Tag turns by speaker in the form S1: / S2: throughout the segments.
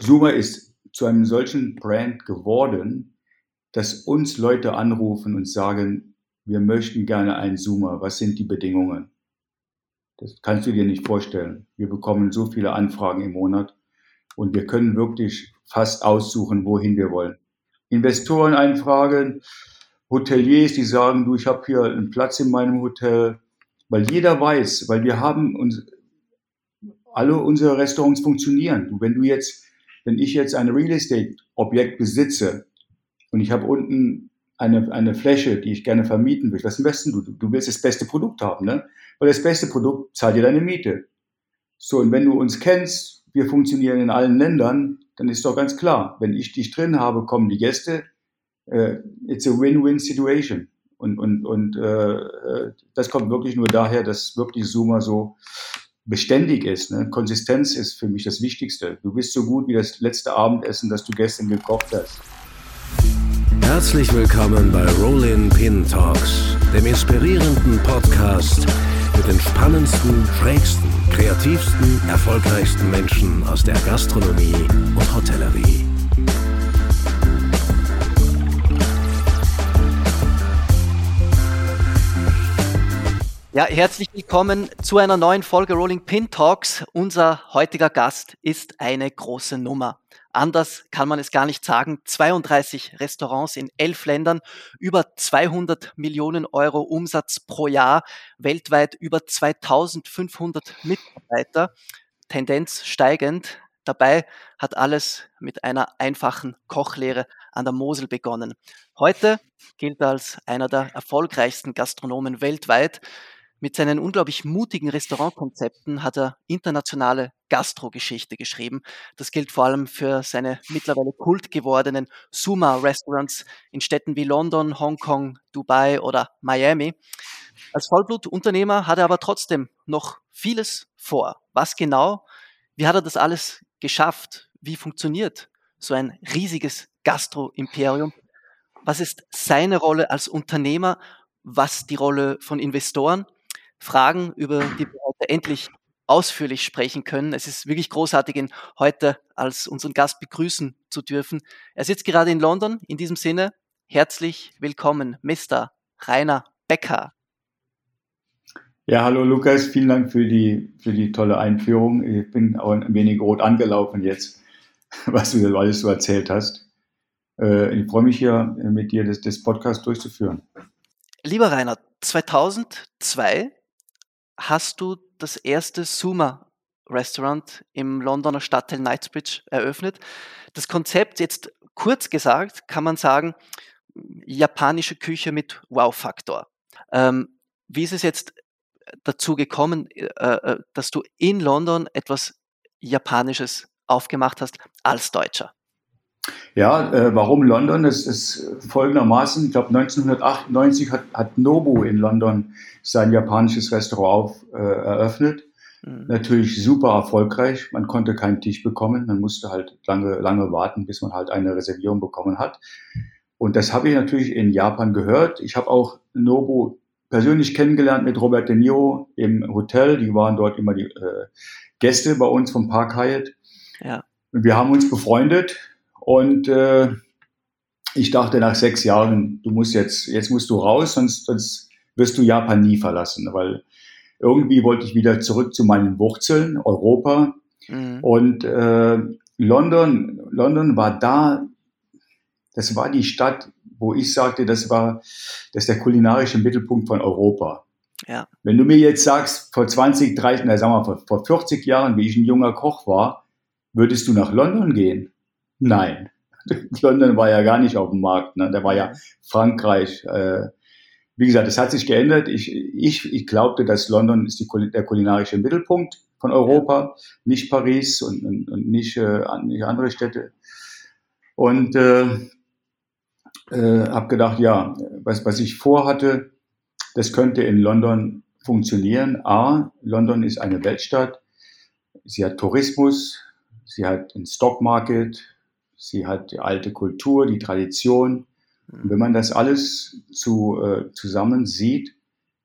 S1: Zuma ist zu einem solchen Brand geworden, dass uns Leute anrufen und sagen, wir möchten gerne einen Zoomer. Was sind die Bedingungen? Das kannst du dir nicht vorstellen. Wir bekommen so viele Anfragen im Monat und wir können wirklich fast aussuchen, wohin wir wollen. Investoren einfragen, Hoteliers, die sagen, du, ich habe hier einen Platz in meinem Hotel, weil jeder weiß, weil wir haben uns alle unsere Restaurants funktionieren. Wenn du jetzt, wenn ich jetzt ein Real Estate Objekt besitze und ich habe unten eine, eine Fläche, die ich gerne vermieten will, was investen du? Du willst das beste Produkt haben, ne? Weil das beste Produkt zahlt dir deine Miete. So, und wenn du uns kennst, wir funktionieren in allen Ländern, dann ist doch ganz klar, wenn ich dich drin habe, kommen die Gäste. Äh, it's a win-win situation. Und, und, und äh, äh das kommt wirklich nur daher, dass wirklich Zoomer so beständig ist. Ne? Konsistenz ist für mich das Wichtigste. Du bist so gut wie das letzte Abendessen, das du gestern gekocht hast.
S2: Herzlich willkommen bei Rollin Pin Talks, dem inspirierenden Podcast mit den spannendsten, schrägsten, kreativsten, erfolgreichsten Menschen aus der Gastronomie und Hotellerie.
S3: Ja, herzlich willkommen zu einer neuen Folge Rolling Pin Talks. Unser heutiger Gast ist eine große Nummer. Anders kann man es gar nicht sagen. 32 Restaurants in elf Ländern, über 200 Millionen Euro Umsatz pro Jahr, weltweit über 2500 Mitarbeiter, Tendenz steigend. Dabei hat alles mit einer einfachen Kochlehre an der Mosel begonnen. Heute gilt er als einer der erfolgreichsten Gastronomen weltweit. Mit seinen unglaublich mutigen Restaurantkonzepten hat er internationale Gastrogeschichte geschrieben. Das gilt vor allem für seine mittlerweile kult gewordenen Suma-Restaurants in Städten wie London, Hongkong, Dubai oder Miami. Als Vollblutunternehmer hat er aber trotzdem noch vieles vor. Was genau? Wie hat er das alles geschafft? Wie funktioniert so ein riesiges Gastro-Imperium? Was ist seine Rolle als Unternehmer? Was die Rolle von Investoren? Fragen, über die wir heute endlich ausführlich sprechen können. Es ist wirklich großartig, ihn heute als unseren Gast begrüßen zu dürfen. Er sitzt gerade in London. In diesem Sinne, herzlich willkommen, Mr. Rainer Becker.
S1: Ja, hallo Lukas, vielen Dank für die, für die tolle Einführung. Ich bin auch ein wenig rot angelaufen jetzt, was du alles so erzählt hast. Äh, ich freue mich hier mit dir das, das Podcast durchzuführen.
S3: Lieber Rainer, 2002 hast du das erste Suma Restaurant im Londoner Stadtteil Knightsbridge eröffnet. Das Konzept, jetzt kurz gesagt, kann man sagen, japanische Küche mit Wow-Faktor. Ähm, wie ist es jetzt dazu gekommen, äh, äh, dass du in London etwas Japanisches aufgemacht hast als Deutscher?
S1: Ja, äh, warum London? Das ist folgendermaßen, ich glaube 1998 hat, hat Nobu in London sein japanisches Restaurant auf, äh, eröffnet. Mhm. Natürlich super erfolgreich. Man konnte keinen Tisch bekommen. Man musste halt lange, lange warten, bis man halt eine Reservierung bekommen hat. Und das habe ich natürlich in Japan gehört. Ich habe auch Nobu persönlich kennengelernt mit Robert De Niro im Hotel. Die waren dort immer die äh, Gäste bei uns vom Park Hyatt. Ja. Und wir haben uns befreundet und äh, ich dachte nach sechs Jahren, du musst jetzt, jetzt musst du raus, sonst, sonst wirst du Japan nie verlassen, weil irgendwie wollte ich wieder zurück zu meinen Wurzeln, Europa. Mhm. Und äh, London, London war da, das war die Stadt, wo ich sagte, das war das ist der kulinarische Mittelpunkt von Europa. Ja. Wenn du mir jetzt sagst, vor 20, 30, na, sagen wir, vor, vor 40 Jahren, wie ich ein junger Koch war, würdest du nach London gehen? Nein. London war ja gar nicht auf dem Markt. Ne? Da war ja Frankreich. Äh, wie gesagt, es hat sich geändert. Ich, ich, ich glaubte, dass London ist die, der kulinarische Mittelpunkt von Europa, nicht Paris und, und, und nicht, äh, nicht andere Städte. Und äh, äh, habe gedacht, ja, was, was ich vorhatte, das könnte in London funktionieren. A, London ist eine Weltstadt. Sie hat Tourismus, sie hat ein Stockmarket, sie hat die alte Kultur, die Tradition. Und wenn man das alles zu, äh, zusammen sieht,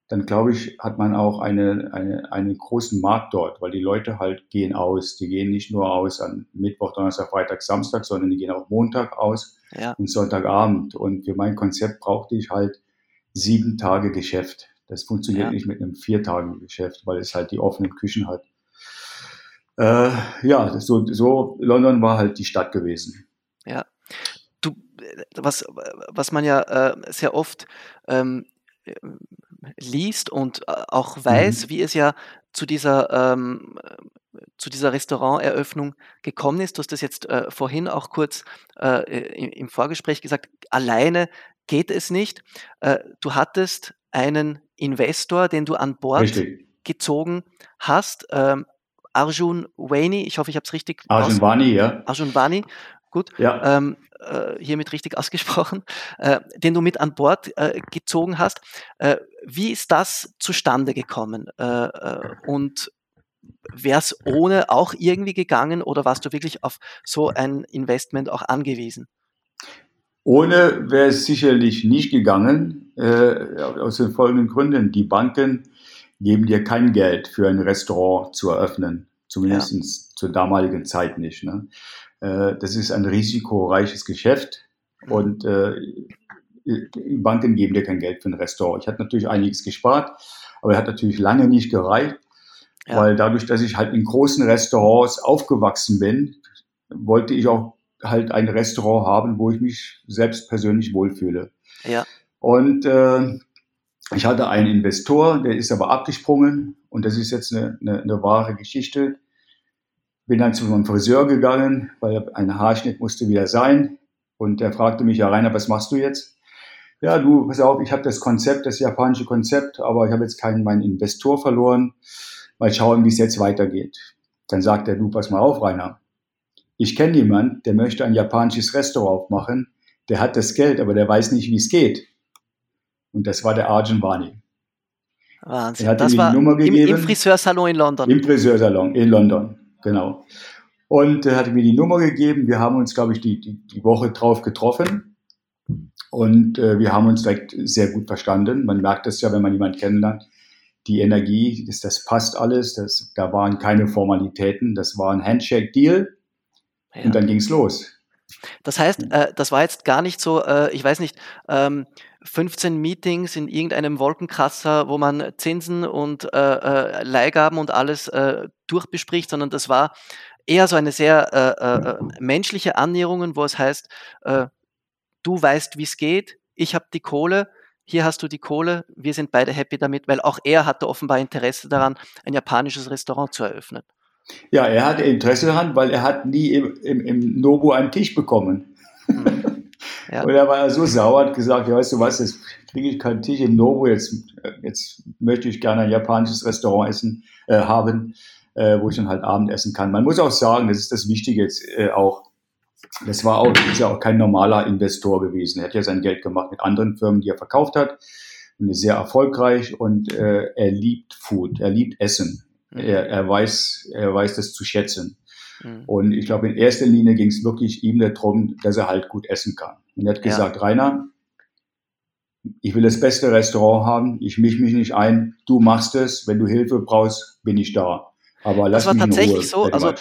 S1: dann glaube ich, hat man auch eine, eine, einen großen Markt dort, weil die Leute halt gehen aus. Die gehen nicht nur aus an Mittwoch, Donnerstag, Freitag, Samstag, sondern die gehen auch Montag aus ja. und Sonntagabend. Und für mein Konzept brauchte ich halt sieben Tage Geschäft. Das funktioniert ja. nicht mit einem vier Tagen Geschäft, weil es halt die offenen Küchen hat. Äh, ja, so, so London war halt die Stadt gewesen.
S3: Was, was man ja äh, sehr oft ähm, liest und äh, auch weiß, mhm. wie es ja zu dieser, ähm, zu dieser Restauranteröffnung gekommen ist. Du hast das jetzt äh, vorhin auch kurz äh, im, im, Vorgespräch gesagt, alleine geht es nicht. Äh, du hattest einen Investor, den du an Bord Richtig. gezogen hast, ähm, Arjun Waini, ich hoffe, ich habe es richtig
S1: Arjun Wani, ja.
S3: Arjun Wani, gut. Ja. Ähm, äh, hiermit richtig ausgesprochen, äh, den du mit an Bord äh, gezogen hast. Äh, wie ist das zustande gekommen? Äh, äh, und wäre es ohne auch irgendwie gegangen oder warst du wirklich auf so ein Investment auch angewiesen?
S1: Ohne wäre es sicherlich nicht gegangen, aus den folgenden Gründen. Die Banken geben dir kein Geld für ein Restaurant zu eröffnen, zumindest ja. zur damaligen Zeit nicht. Ne? Äh, das ist ein risikoreiches Geschäft und äh, Banken geben dir kein Geld für ein Restaurant. Ich hatte natürlich einiges gespart, aber er hat natürlich lange nicht gereicht, ja. weil dadurch, dass ich halt in großen Restaurants aufgewachsen bin, wollte ich auch halt ein Restaurant haben, wo ich mich selbst persönlich wohlfühle.
S3: Ja.
S1: Und äh, ich hatte einen Investor, der ist aber abgesprungen und das ist jetzt eine, eine, eine wahre Geschichte. Bin dann zu meinem Friseur gegangen, weil ein Haarschnitt musste wieder sein. Und er fragte mich, ja Rainer, was machst du jetzt? Ja, du, pass auf, ich habe das Konzept, das japanische Konzept, aber ich habe jetzt keinen meinen Investor verloren. Mal schauen, wie es jetzt weitergeht. Dann sagt er, du, pass mal auf, Rainer. Ich kenne jemanden, der möchte ein japanisches Restaurant aufmachen. Der hat das Geld, aber der weiß nicht, wie es geht. Und das war der Arjun Bani.
S3: Wahnsinn. Er hat das mir die Nummer gegeben. Im, Im Friseursalon in London.
S1: Im Friseursalon in London genau. Und er hatte mir die Nummer gegeben. Wir haben uns, glaube ich, die, die, die Woche drauf getroffen. Und äh, wir haben uns direkt sehr gut verstanden. Man merkt das ja, wenn man jemanden kennenlernt. Die Energie, das, das passt alles. Das, da waren keine Formalitäten. Das war ein Handshake-Deal. Ja. Und dann ging es los.
S3: Das heißt, äh, das war jetzt gar nicht so, äh, ich weiß nicht, ähm, 15 Meetings in irgendeinem Wolkenkrasser, wo man Zinsen und äh, äh, Leihgaben und alles äh, durchbespricht, sondern das war eher so eine sehr äh, menschliche Annäherung, wo es heißt, du weißt, wie es geht, ich habe die Kohle, hier hast du die Kohle, wir sind beide happy damit, weil auch er hatte offenbar Interesse daran, ein japanisches Restaurant zu eröffnen.
S1: Ja, er hatte Interesse daran, weil er hat nie im, im, im Nobu einen Tisch bekommen. Mhm. Ja. Und er war so sauer, hat gesagt, ja, weißt du was, jetzt kriege ich keinen Tisch im Nobu, jetzt, jetzt möchte ich gerne ein japanisches Restaurant essen, äh, haben, äh, wo ich dann halt Abend essen kann. Man muss auch sagen, das ist das Wichtige jetzt äh, auch, das war auch, ist ja auch kein normaler Investor gewesen. Er hat ja sein Geld gemacht mit anderen Firmen, die er verkauft hat und ist sehr erfolgreich und äh, er liebt Food, er liebt Essen. Mhm. Er, er weiß, er weiß das zu schätzen. Mhm. Und ich glaube, in erster Linie ging es wirklich ihm darum, dass er halt gut essen kann. Und er hat gesagt, ja. Rainer, ich will das beste Restaurant haben, ich mische mich nicht ein, du machst es, wenn du Hilfe brauchst, bin ich da. Aber lass
S3: das war
S1: mich
S3: tatsächlich
S1: Ruhe,
S3: so, also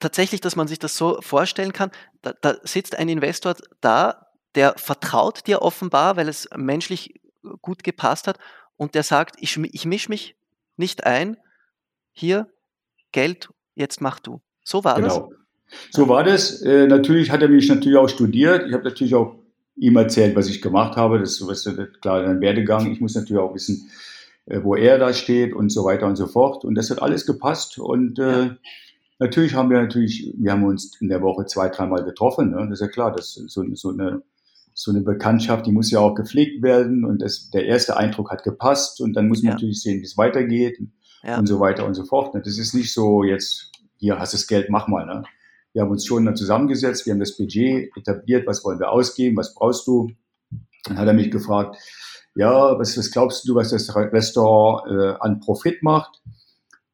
S3: tatsächlich, dass man sich das so vorstellen kann, da, da sitzt ein Investor da, der vertraut dir offenbar, weil es menschlich gut gepasst hat und der sagt, ich, ich mische mich nicht ein, hier Geld, jetzt mach du. So war genau. das.
S1: So war das. Äh, natürlich hat er mich natürlich auch studiert. Ich habe natürlich auch ihm erzählt, was ich gemacht habe. Das ist klar ein Werdegang. Ich muss natürlich auch wissen, äh, wo er da steht und so weiter und so fort. Und das hat alles gepasst. Und äh, natürlich haben wir natürlich, wir haben uns in der Woche zwei, dreimal getroffen. Ne? Das ist ja klar, das ist so, so eine so eine Bekanntschaft, die muss ja auch gepflegt werden und das, der erste Eindruck hat gepasst und dann muss man ja. natürlich sehen, wie es weitergeht ja. und so weiter und so fort. Ne? Das ist nicht so jetzt, hier hast du das Geld, mach mal. Ne? Wir haben uns schon dann zusammengesetzt, wir haben das Budget etabliert, was wollen wir ausgeben, was brauchst du? Dann hat er mich gefragt, ja, was, was glaubst du, was das Restaurant äh, an Profit macht?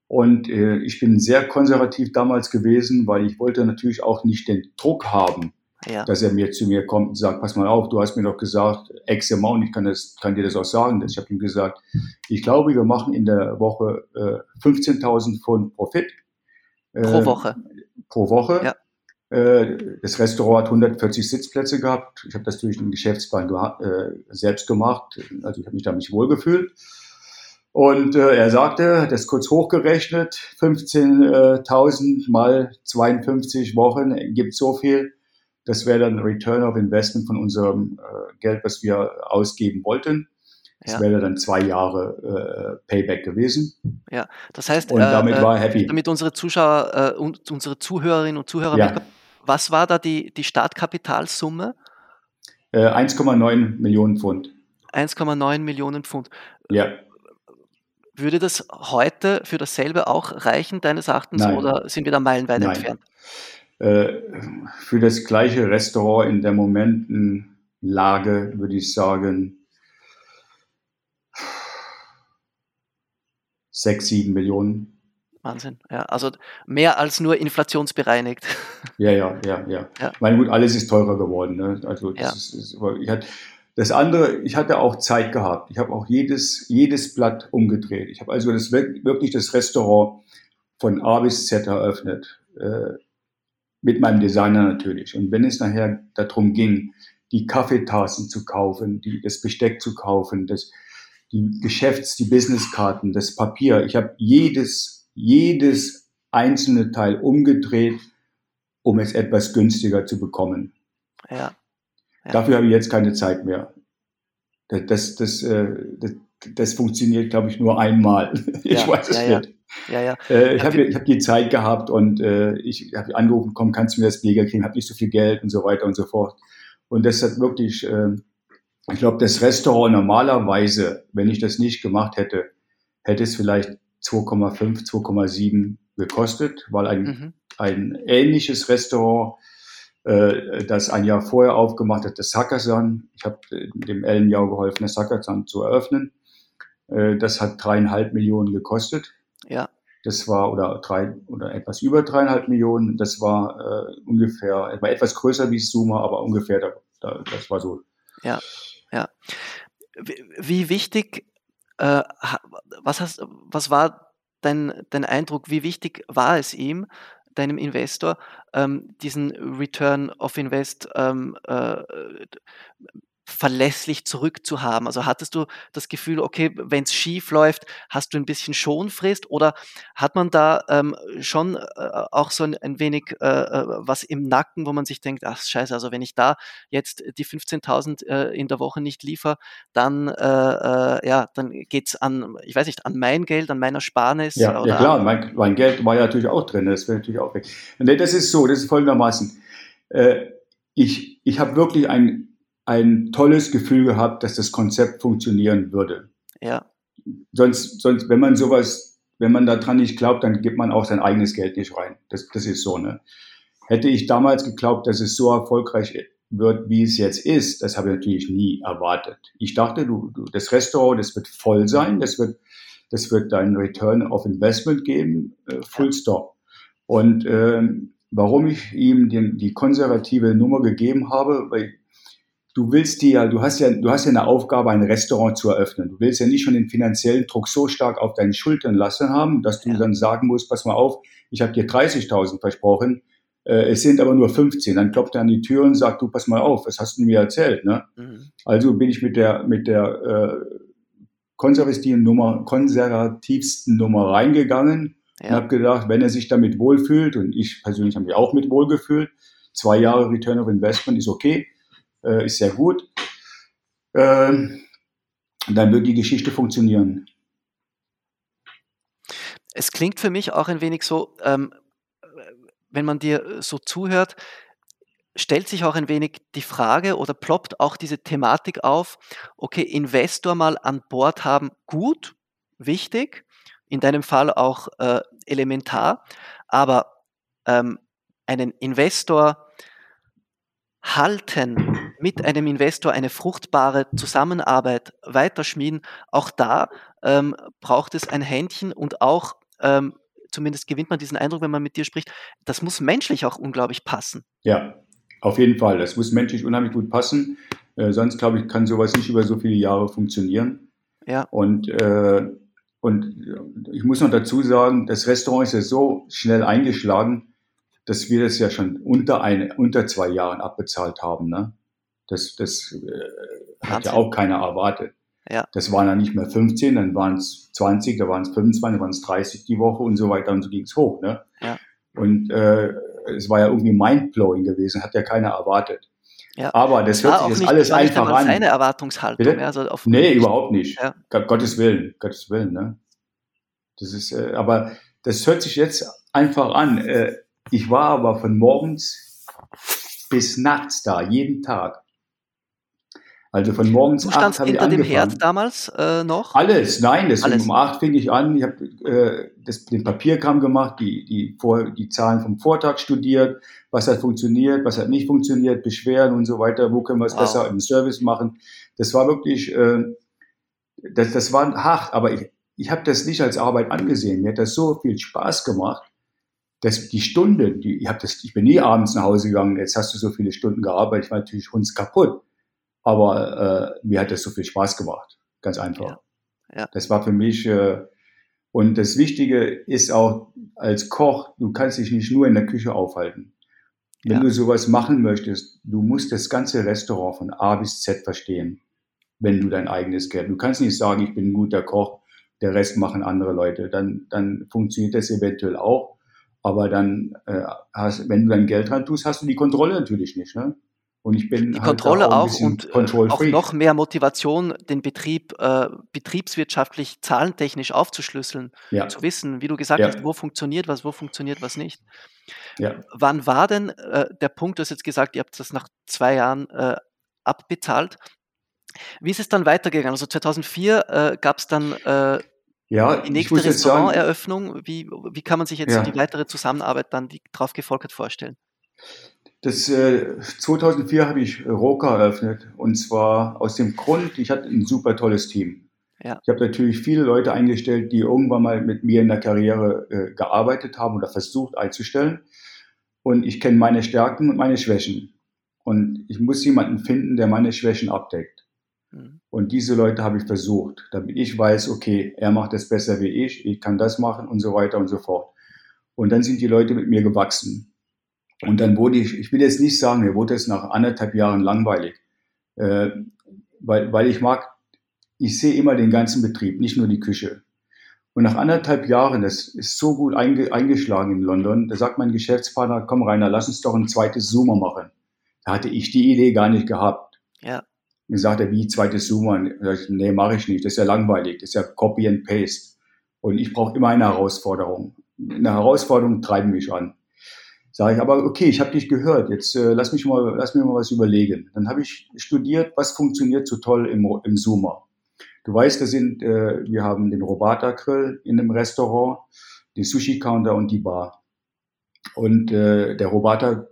S1: Und äh, ich bin sehr konservativ damals gewesen, weil ich wollte natürlich auch nicht den Druck haben, ja. dass er mir zu mir kommt und sagt, pass mal auf, du hast mir doch gesagt, X Amount, ich kann, das, kann dir das auch sagen. Ich habe ihm gesagt, ich glaube, wir machen in der Woche äh, 15.000 Pfund Profit.
S3: Äh, pro Woche.
S1: Pro Woche. Ja. Äh, das Restaurant hat 140 Sitzplätze gehabt. Ich habe das durch den Geschäftsplan äh, selbst gemacht. Also ich habe mich da nicht wohlgefühlt. Und äh, er sagte, das kurz hochgerechnet, 15.000 mal 52 Wochen gibt so viel. Das wäre dann Return of Investment von unserem äh, Geld, was wir ausgeben wollten. Das ja. wäre dann zwei Jahre äh, Payback gewesen.
S3: Ja, das heißt,
S1: und damit äh, war happy.
S3: Damit unsere Zuschauer und äh, unsere Zuhörerinnen und Zuhörer ja. Was war da die, die Startkapitalsumme?
S1: 1,9 äh, Millionen Pfund.
S3: 1,9 Millionen Pfund.
S1: Ja.
S3: Würde das heute für dasselbe auch reichen, deines Erachtens, Nein. oder sind wir da meilenweit Nein. entfernt?
S1: Äh, für das gleiche Restaurant in der momenten Lage würde ich sagen, sechs, sieben Millionen.
S3: Wahnsinn, ja. Also mehr als nur inflationsbereinigt.
S1: Ja, ja, ja, ja. ja. Mein gut, alles ist teurer geworden. Ne? Also das, ja. ist, ist, ich hatte, das andere, ich hatte auch Zeit gehabt. Ich habe auch jedes, jedes Blatt umgedreht. Ich habe also das, wirklich das Restaurant von A bis Z eröffnet. Äh, mit meinem Designer natürlich. Und wenn es nachher darum ging, die Kaffeetassen zu kaufen, die, das Besteck zu kaufen, das, die Geschäfts-, die Businesskarten, das Papier, ich habe jedes jedes einzelne Teil umgedreht, um es etwas günstiger zu bekommen.
S3: Ja.
S1: ja. Dafür habe ich jetzt keine Zeit mehr. Das, das, das, äh, das, das funktioniert, glaube ich, nur einmal. Ich ja, weiß es
S3: ja,
S1: nicht.
S3: Ja, ja.
S1: Äh, ich habe hab die Zeit gehabt und äh, ich habe angerufen, komm, kannst du mir das Pfleger kriegen, habe nicht so viel Geld und so weiter und so fort. Und das hat wirklich, äh, ich glaube, das Restaurant normalerweise, wenn ich das nicht gemacht hätte, hätte es vielleicht 2,5, 2,7 gekostet, weil ein, mhm. ein ähnliches Restaurant, äh, das ein Jahr vorher aufgemacht hat, das Sakasan, ich habe dem Ellen Jau geholfen, das Sakasan zu eröffnen, äh, das hat dreieinhalb Millionen gekostet.
S3: Ja.
S1: Das war, oder drei, oder etwas über dreieinhalb Millionen, das war äh, ungefähr, war etwas größer wie Suma, aber ungefähr, da, da, das war so.
S3: Ja, ja. Wie wichtig äh, was, hast, was war dein, dein Eindruck? Wie wichtig war es ihm, deinem Investor, ähm, diesen Return of Invest ähm, äh, verlässlich zurückzuhaben? Also hattest du das Gefühl, okay, wenn es schief läuft, hast du ein bisschen Schonfrist oder hat man da ähm, schon äh, auch so ein, ein wenig äh, äh was im Nacken, wo man sich denkt, ach scheiße, also wenn ich da jetzt die 15.000 äh, in der Woche nicht liefere, dann, äh, äh, ja, dann geht's an, ich weiß nicht, an mein Geld, an meiner Sparnis.
S1: Ja, ja klar, mein, mein, Geld war ja natürlich auch drin, das wäre natürlich auch weg. Nee, das ist so, das ist folgendermaßen. ich ich habe wirklich ein ein tolles Gefühl gehabt, dass das Konzept funktionieren würde.
S3: Ja.
S1: Sonst, sonst, wenn man sowas, wenn man daran nicht glaubt, dann gibt man auch sein eigenes Geld nicht rein. Das, das ist so, ne? Hätte ich damals geglaubt, dass es so erfolgreich wird, wie es jetzt ist, das habe ich natürlich nie erwartet. Ich dachte, du, du das Restaurant, das wird voll sein, das wird, das wird deinen Return of Investment geben, äh, full stop. Und ähm, warum ich ihm den, die konservative Nummer gegeben habe, weil du willst dir, du hast ja, du hast ja eine Aufgabe, ein Restaurant zu eröffnen. Du willst ja nicht schon den finanziellen Druck so stark auf deinen Schultern lassen haben, dass du ja. dann sagen musst, pass mal auf, ich habe dir 30.000 versprochen, äh, es sind aber nur 15. Dann klopft er an die Tür und sagt, du pass mal auf, was hast du mir erzählt? Ne? Mhm. Also bin ich mit der mit der äh, konservativen Nummer, konservativsten Nummer reingegangen ja. und habe gedacht, wenn er sich damit wohlfühlt und ich persönlich habe mich auch mit wohlgefühlt, zwei Jahre Return of Investment ist okay äh, ist sehr gut. Ähm, dann wird die Geschichte funktionieren.
S3: Es klingt für mich auch ein wenig so, ähm, wenn man dir so zuhört, stellt sich auch ein wenig die Frage oder ploppt auch diese Thematik auf, okay, Investor mal an Bord haben, gut, wichtig, in deinem Fall auch äh, elementar, aber ähm, einen Investor halten, mit einem Investor eine fruchtbare Zusammenarbeit weiterschmieden, auch da ähm, braucht es ein Händchen und auch, ähm, zumindest gewinnt man diesen Eindruck, wenn man mit dir spricht, das muss menschlich auch unglaublich passen.
S1: Ja, Auf jeden Fall, das muss menschlich unheimlich gut passen. Äh, sonst, glaube ich, kann sowas nicht über so viele Jahre funktionieren.
S3: Ja.
S1: Und, äh, und ich muss noch dazu sagen, das Restaurant ist ja so schnell eingeschlagen, dass wir das ja schon unter, eine, unter zwei Jahren abbezahlt haben. Ne? Das, das äh, hat ja auch keiner erwartet.
S3: Ja.
S1: Das waren dann nicht mehr 15, dann waren es 20, da waren es 25, dann waren es 30 die Woche und so weiter und so ging es hoch. Ne?
S3: Ja.
S1: Und äh, es war ja irgendwie mindblowing gewesen, hat ja keiner erwartet.
S3: Ja.
S1: Aber das hört sich jetzt
S3: nicht,
S1: alles
S3: war
S1: einfach
S3: nicht
S1: an.
S3: seine Erwartungshaltung.
S1: Bitte?
S3: Also auf
S1: Nee, überhaupt nicht.
S3: Ja.
S1: Gott- Gottes Willen, Gottes Willen, ne? Das ist, äh, aber das hört sich jetzt einfach an. Äh, ich war aber von morgens bis nachts da, jeden Tag. Also von morgens
S3: Du
S1: acht habe ich
S3: hinter dem. Herd damals äh, noch.
S1: Alles, nein, das
S3: Alles.
S1: um acht fing ich an. Ich habe äh, das, den Papierkram gemacht, die, die, vor, die Zahlen vom Vortag studiert, was hat funktioniert, was hat nicht funktioniert, Beschwerden und so weiter, wo können wir es
S3: Wow.
S1: besser im Service machen. Das war wirklich, äh, das, das war hart, aber ich, ich habe das nicht als Arbeit angesehen. Mir hat das so viel Spaß gemacht, dass die Stunde, die, ich, hab das, ich bin nie abends nach Hause gegangen, jetzt hast du so viele Stunden gearbeitet, ich war natürlich hunds kaputt. Aber äh, mir hat das so viel Spaß gemacht. Ganz einfach.
S3: Ja. Ja.
S1: Das war für mich, äh, und das Wichtige ist auch als Koch, du kannst dich nicht nur in der Küche aufhalten. Wenn
S3: Ja.
S1: du sowas machen möchtest, du musst das ganze Restaurant von A bis Z verstehen, wenn du dein eigenes Geld. Du kannst nicht sagen, ich bin ein guter Koch, der Rest machen andere Leute. Dann, dann funktioniert das eventuell auch. Aber dann, äh, hast, wenn du dein Geld dran tust, hast du die Kontrolle natürlich nicht. Ne? Und ich bin
S3: Die
S1: halt
S3: Kontrolle auch
S1: bisschen
S3: und äh,
S1: Control
S3: auch noch mehr Motivation, den Betrieb äh, betriebswirtschaftlich, zahlentechnisch aufzuschlüsseln,
S1: Ja,
S3: zu wissen, wie du gesagt
S1: Ja.
S3: hast, wo funktioniert was, wo funktioniert was nicht.
S1: ja.
S3: Wann war denn äh, der Punkt, du hast jetzt gesagt, ihr habt das nach zwei Jahren äh, abbezahlt. Wie ist es dann weitergegangen? Also 2004 äh, gab es dann äh,
S1: ja
S3: die nächste Restauranteröffnung. Wie, wie kann man sich jetzt die weitere Zusammenarbeit dann, die drauf gefolgt hat, vorstellen?
S1: Das, äh, 2004 habe ich Roka eröffnet und zwar aus dem Grund, ich hatte ein super tolles Team.
S3: Ja.
S1: Ich habe natürlich viele Leute eingestellt, die irgendwann mal mit mir in der Karriere äh, gearbeitet haben oder versucht einzustellen. Und ich kenne meine Stärken und meine Schwächen. Und ich muss jemanden finden, der meine Schwächen abdeckt.
S3: Mhm.
S1: Und diese Leute habe ich versucht, damit ich weiß, okay, er macht das besser wie ich, ich kann das machen und so weiter und so fort. Und dann sind die Leute mit mir gewachsen. Und dann wurde ich, ich will jetzt nicht sagen, mir wurde es nach anderthalb Jahren langweilig, äh, weil, weil ich mag, ich sehe immer den ganzen Betrieb, nicht nur die Küche. Und nach anderthalb Jahren, das ist so gut einge, eingeschlagen in London, da sagt mein Geschäftspartner, komm Rainer, lass uns doch ein zweites Zoomer machen. Da hatte ich die Idee gar nicht gehabt.
S3: Ja,
S1: Und dann sagt er, wie zweites Zoomer? Ich, nee, mache ich nicht, das ist ja langweilig, das ist ja Copy and Paste. Und ich brauche immer eine Herausforderung. Eine Herausforderung treiben mich an. Sage ich, aber okay, ich habe dich gehört, jetzt äh, lass, mich mal, lass mir mal was überlegen. Dann habe ich studiert, was funktioniert so toll im, im Zoomer. Du weißt, das sind, äh, wir haben den Robata Grill in dem Restaurant, den Sushi Counter und die Bar. Und äh, der Robata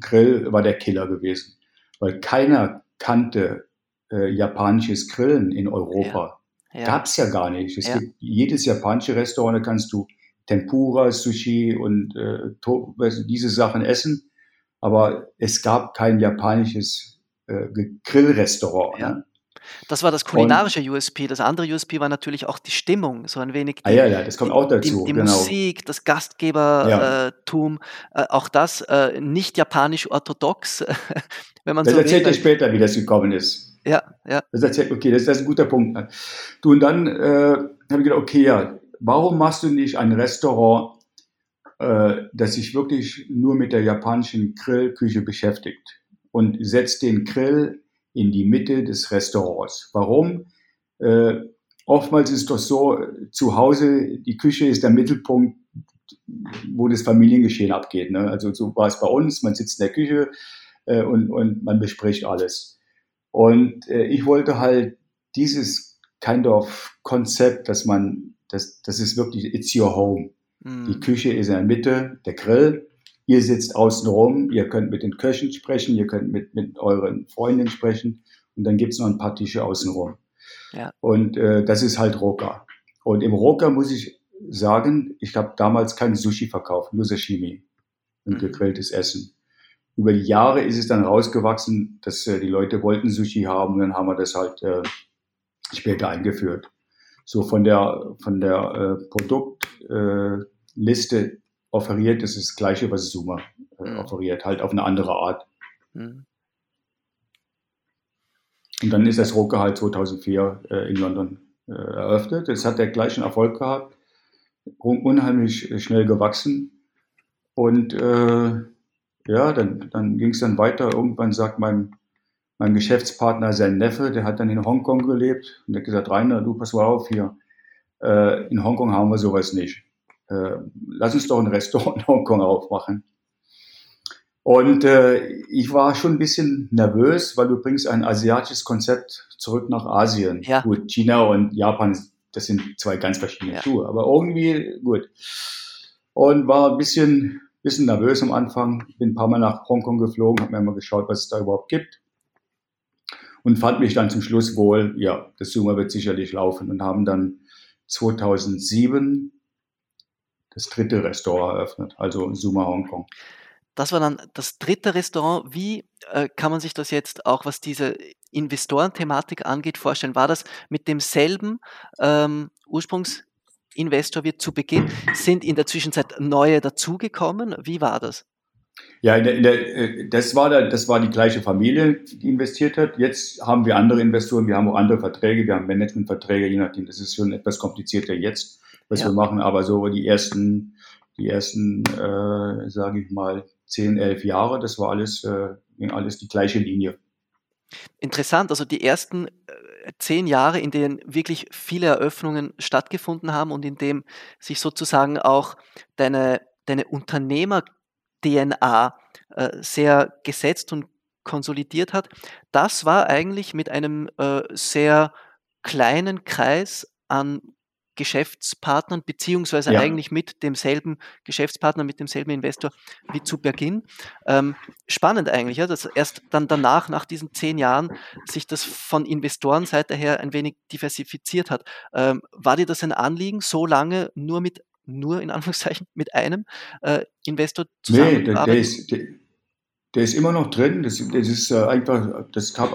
S1: Grill war der Killer gewesen, weil keiner kannte äh, japanisches Grillen in Europa.
S3: ja.
S1: Gab's ja gar nicht. Es
S3: Ja.
S1: gibt jedes japanische Restaurant, da kannst du Tempura, Sushi und äh, diese Sachen essen, aber es gab kein japanisches äh, Grillrestaurant.
S3: Ja.
S1: Ne?
S3: Das war das kulinarische USP. Das andere USP war natürlich auch die Stimmung, so ein wenig die,
S1: Ah ja, ja, das kommt auch
S3: die,
S1: dazu.
S3: die
S1: genau.
S3: Musik, das Gastgebertum, äh, auch das äh, nicht japanisch orthodox, wenn man
S1: Das
S3: so
S1: erzählt dir später, wie das gekommen ist.
S3: Ja, ja,
S1: Das erzählt, okay, das, das ist ein guter Punkt. Du, und dann äh, habe ich gedacht, okay, ja, warum machst du nicht ein Restaurant, äh, das sich wirklich nur mit der japanischen Grillküche beschäftigt und setzt den Grill in die Mitte des Restaurants? Warum? Äh, oftmals ist doch so, zu Hause, die Küche ist der Mittelpunkt, wo das Familiengeschehen abgeht. Ne? Also so war es bei uns, man sitzt in der Küche äh, und, und man bespricht alles. Und äh, ich wollte halt dieses kind of Konzept, dass man, das, das ist wirklich, it's your home.
S3: mm,
S1: Die Küche ist in der Mitte, der Grill. Ihr sitzt außen rum, ihr könnt mit den Köchen sprechen, ihr könnt mit, mit euren Freundinnen sprechen und dann gibt's noch ein paar Tische außen rum.
S3: Ja.
S1: Und äh, das ist halt Roka. Und im Roka muss ich sagen, ich habe damals kein Sushi verkauft, nur Sashimi und
S3: Mhm.
S1: gegrilltes Essen. über die Jahre ist es dann rausgewachsen, dass äh, die Leute wollten Sushi haben und dann haben wir das halt äh, später eingeführt. So von der, von der äh, Produktliste äh, offeriert, das ist das gleiche, was Zoomer äh, mhm. offeriert, halt auf eine andere Art. Mhm. Und dann ist das Roke halt 2004 äh, in London äh, eröffnet. Es hat der gleichen Erfolg gehabt, unheimlich schnell gewachsen. Und äh, ja, dann, dann ging es dann weiter. Irgendwann sagt mein, mein Geschäftspartner, sein Neffe, der hat dann in Hongkong gelebt und der hat gesagt, Rainer, du pass mal auf hier. Äh, in Hongkong haben wir sowas nicht. Äh, lass uns doch ein Restaurant in Hongkong aufmachen. Und äh, ich war schon ein bisschen nervös, weil du bringst ein asiatisches Konzept zurück nach Asien. Ja. Gut, China und Japan, das sind zwei ganz verschiedene ja. Schuhe, aber irgendwie gut. Und war ein bisschen, bisschen nervös am Anfang. Bin ein paar Mal nach Hongkong geflogen, habe mir mal geschaut, was es da überhaupt gibt. Und fand mich dann zum Schluss wohl, ja, das Zoomer wird sicherlich laufen und haben dann 2007 das dritte Restaurant eröffnet, also Zuma Hongkong.
S3: Das war dann das dritte Restaurant. Wie äh, kann man sich das jetzt auch, was diese Investorenthematik angeht, vorstellen? War das mit demselben ähm, Ursprungsinvestor wie zu Beginn? Sind in der Zwischenzeit neue dazugekommen? Wie war das?
S1: Ja, in der, in der, äh, das, war der, das war die gleiche Familie, die investiert hat. Jetzt haben wir andere Investoren, wir haben auch andere Verträge, wir haben Managementverträge, je nachdem. Das ist schon etwas komplizierter jetzt, was ja. wir machen. Aber so die ersten, die ersten, äh, sage ich mal, zehn, elf Jahre, das war alles, äh, alles die gleiche Linie.
S3: Interessant, also die ersten äh, zehn Jahre, in denen wirklich viele Eröffnungen stattgefunden haben und in dem sich sozusagen auch deine, deine Unternehmer-DNA äh, sehr gesetzt und konsolidiert hat, das war eigentlich mit einem äh, sehr kleinen Kreis an Geschäftspartnern, beziehungsweise ja. eigentlich mit demselben Geschäftspartner, mit demselben Investor wie zu Beginn. Ähm, spannend eigentlich, ja, dass erst dann danach, nach diesen zehn Jahren, sich das von Investorenseite her ein wenig diversifiziert hat. Ähm, war dir das ein Anliegen, so lange nur mit, nur in Anführungszeichen, mit einem äh, Investor zusammenzuarbeiten? Nee, der, der ist, der,
S1: der ist immer noch drin. Das, das ist äh, einfach, das gab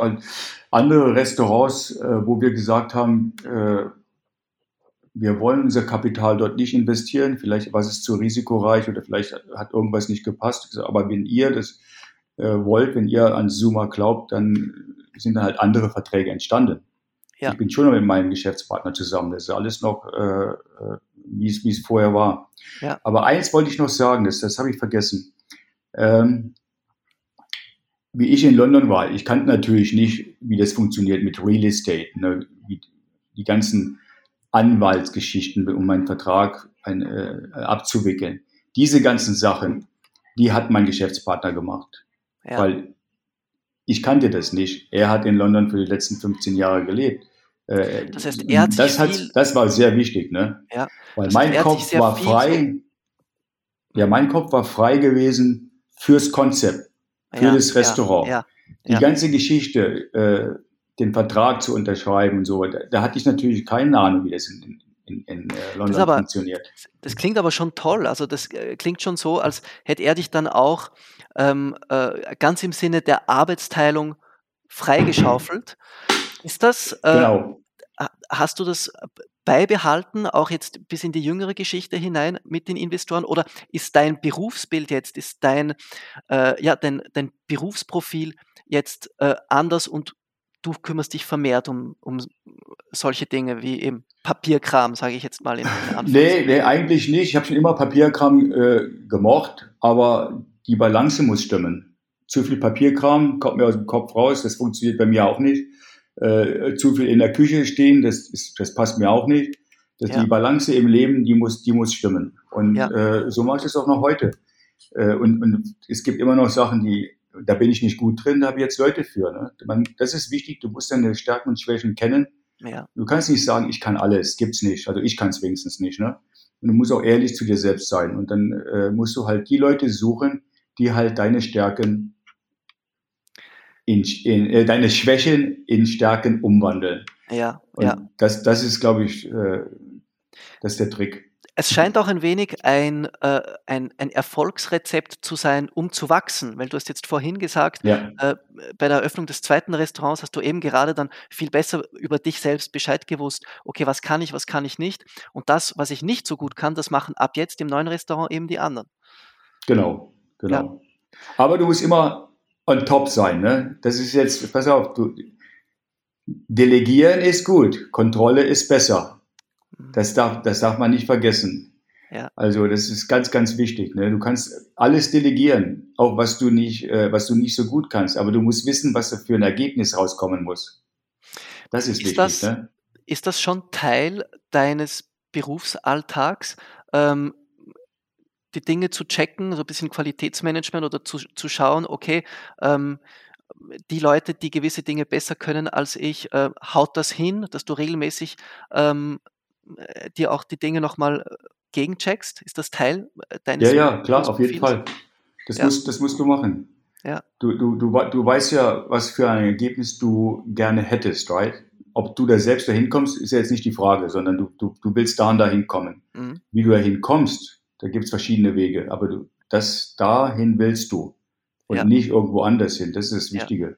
S1: andere Restaurants, äh, wo wir gesagt haben, äh, wir wollen unser Kapital dort nicht investieren, vielleicht war es zu risikoreich oder vielleicht hat irgendwas nicht gepasst. Aber wenn ihr das äh, wollt, wenn ihr an Zuma glaubt, dann sind dann halt andere Verträge entstanden. Ja. Ich bin schon noch mit meinem Geschäftspartner zusammen. Das ist alles noch, äh wie es vorher war. Ja. Aber eins wollte ich noch sagen, das, das habe ich vergessen. Ähm, wie ich in London war, ich kannte natürlich nicht, wie das funktioniert mit Real Estate, ne? die ganzen Anwaltsgeschichten, um meinen Vertrag ein, äh, abzuwickeln. Diese ganzen Sachen, die hat mein Geschäftspartner gemacht. Ja. Weil ich kannte das nicht. Er hat in London für die letzten 15 Jahre gelebt. Äh, das heißt, er hat das, hat, das war sehr wichtig, ne? Ja. Weil mein Kopf war frei. Ja, mein Kopf war frei gewesen fürs Konzept, für ja, das Restaurant. Ja, die ganze Geschichte, äh, den Vertrag zu unterschreiben und so. Da, da hatte ich natürlich keine Ahnung, wie das in, in, in äh, London das aber, funktioniert.
S3: Das klingt aber schon toll. Also das äh, klingt schon so, als hätte er dich dann auch ähm, äh, ganz im Sinne der Arbeitsteilung freigeschaufelt. Ist das, äh, genau. hast du das beibehalten, auch jetzt bis in die jüngere Geschichte hinein mit den Investoren? Oder ist dein Berufsbild jetzt, ist dein, äh, ja, dein, dein Berufsprofil jetzt äh, anders und du kümmerst dich vermehrt um, um solche Dinge wie eben Papierkram, sage ich jetzt mal. In,
S1: in nee, nee, eigentlich nicht. Ich habe schon immer Papierkram äh, gemocht, aber die Balance muss stimmen. Zu viel Papierkram kommt mir aus dem Kopf raus, das funktioniert bei mir auch nicht. Äh, zu viel in der Küche stehen, das, ist, das passt mir auch nicht. Das, ja. Die Balance im Leben, die muss, die muss stimmen. Und ja. äh, so mache ich es auch noch heute. Äh, und, und es gibt immer noch Sachen, die da bin ich nicht gut drin, da habe ich jetzt Leute für. Ne? Man, das ist wichtig, du musst deine Stärken und Schwächen kennen. Ja. Du kannst nicht sagen, ich kann alles, gibt's nicht. Also ich kann es wenigstens nicht. Ne? Und du musst auch ehrlich zu dir selbst sein. Und dann äh, musst du halt die Leute suchen, die halt deine Stärken in, in äh, deine Schwächen in Stärken umwandeln. Ja, und ja. Das, das ist, glaube ich, äh, das ist der Trick
S3: es scheint auch ein wenig ein, äh, ein, ein Erfolgsrezept zu sein, um zu wachsen, weil du hast jetzt vorhin gesagt,
S1: Ja,
S3: äh, bei der Eröffnung des zweiten Restaurants hast du eben gerade dann viel besser über dich selbst Bescheid gewusst. Okay, was kann ich, was kann ich nicht? Und das, was ich nicht so gut kann, das machen ab jetzt im neuen Restaurant eben die anderen.
S1: genau, genau. Aber du musst immer on top sein, ne? Das ist jetzt, pass auf, du, delegieren ist gut, Kontrolle ist besser. Das darf, das darf man nicht vergessen.
S3: Ja.
S1: Also das ist ganz, ganz wichtig. Ne? Du kannst alles delegieren, auch was du nicht, äh, was du nicht so gut kannst. Aber du musst wissen, was da für ein Ergebnis rauskommen muss. Das ist,
S3: Ist
S1: wichtig.
S3: das,
S1: Ne?
S3: ist das schon Teil deines Berufsalltags, ähm, die Dinge zu checken, so ein bisschen Qualitätsmanagement oder zu, zu schauen, okay, ähm, die Leute, die gewisse Dinge besser können als ich, äh, haut das hin, dass du regelmäßig ähm, äh, dir auch die Dinge nochmal äh, gegencheckst? Ist das Teil äh,
S1: Ja,
S3: deines
S1: ja, klar, auf jeden? Fall. Das
S3: Ja,
S1: musst, das musst du machen.
S3: ja,
S1: Du, du, du, du weißt ja, was für ein Ergebnis du gerne hättest, right? Ob du da selbst dahin kommst, ist ja jetzt nicht die Frage, sondern du, du, du willst da und dahin kommen.
S3: mhm,
S1: Wie du dahin kommst, da gibt es verschiedene Wege, aber du, das dahin willst du und
S3: ja,
S1: nicht irgendwo anders hin. Das ist das
S3: ja.
S1: Wichtige.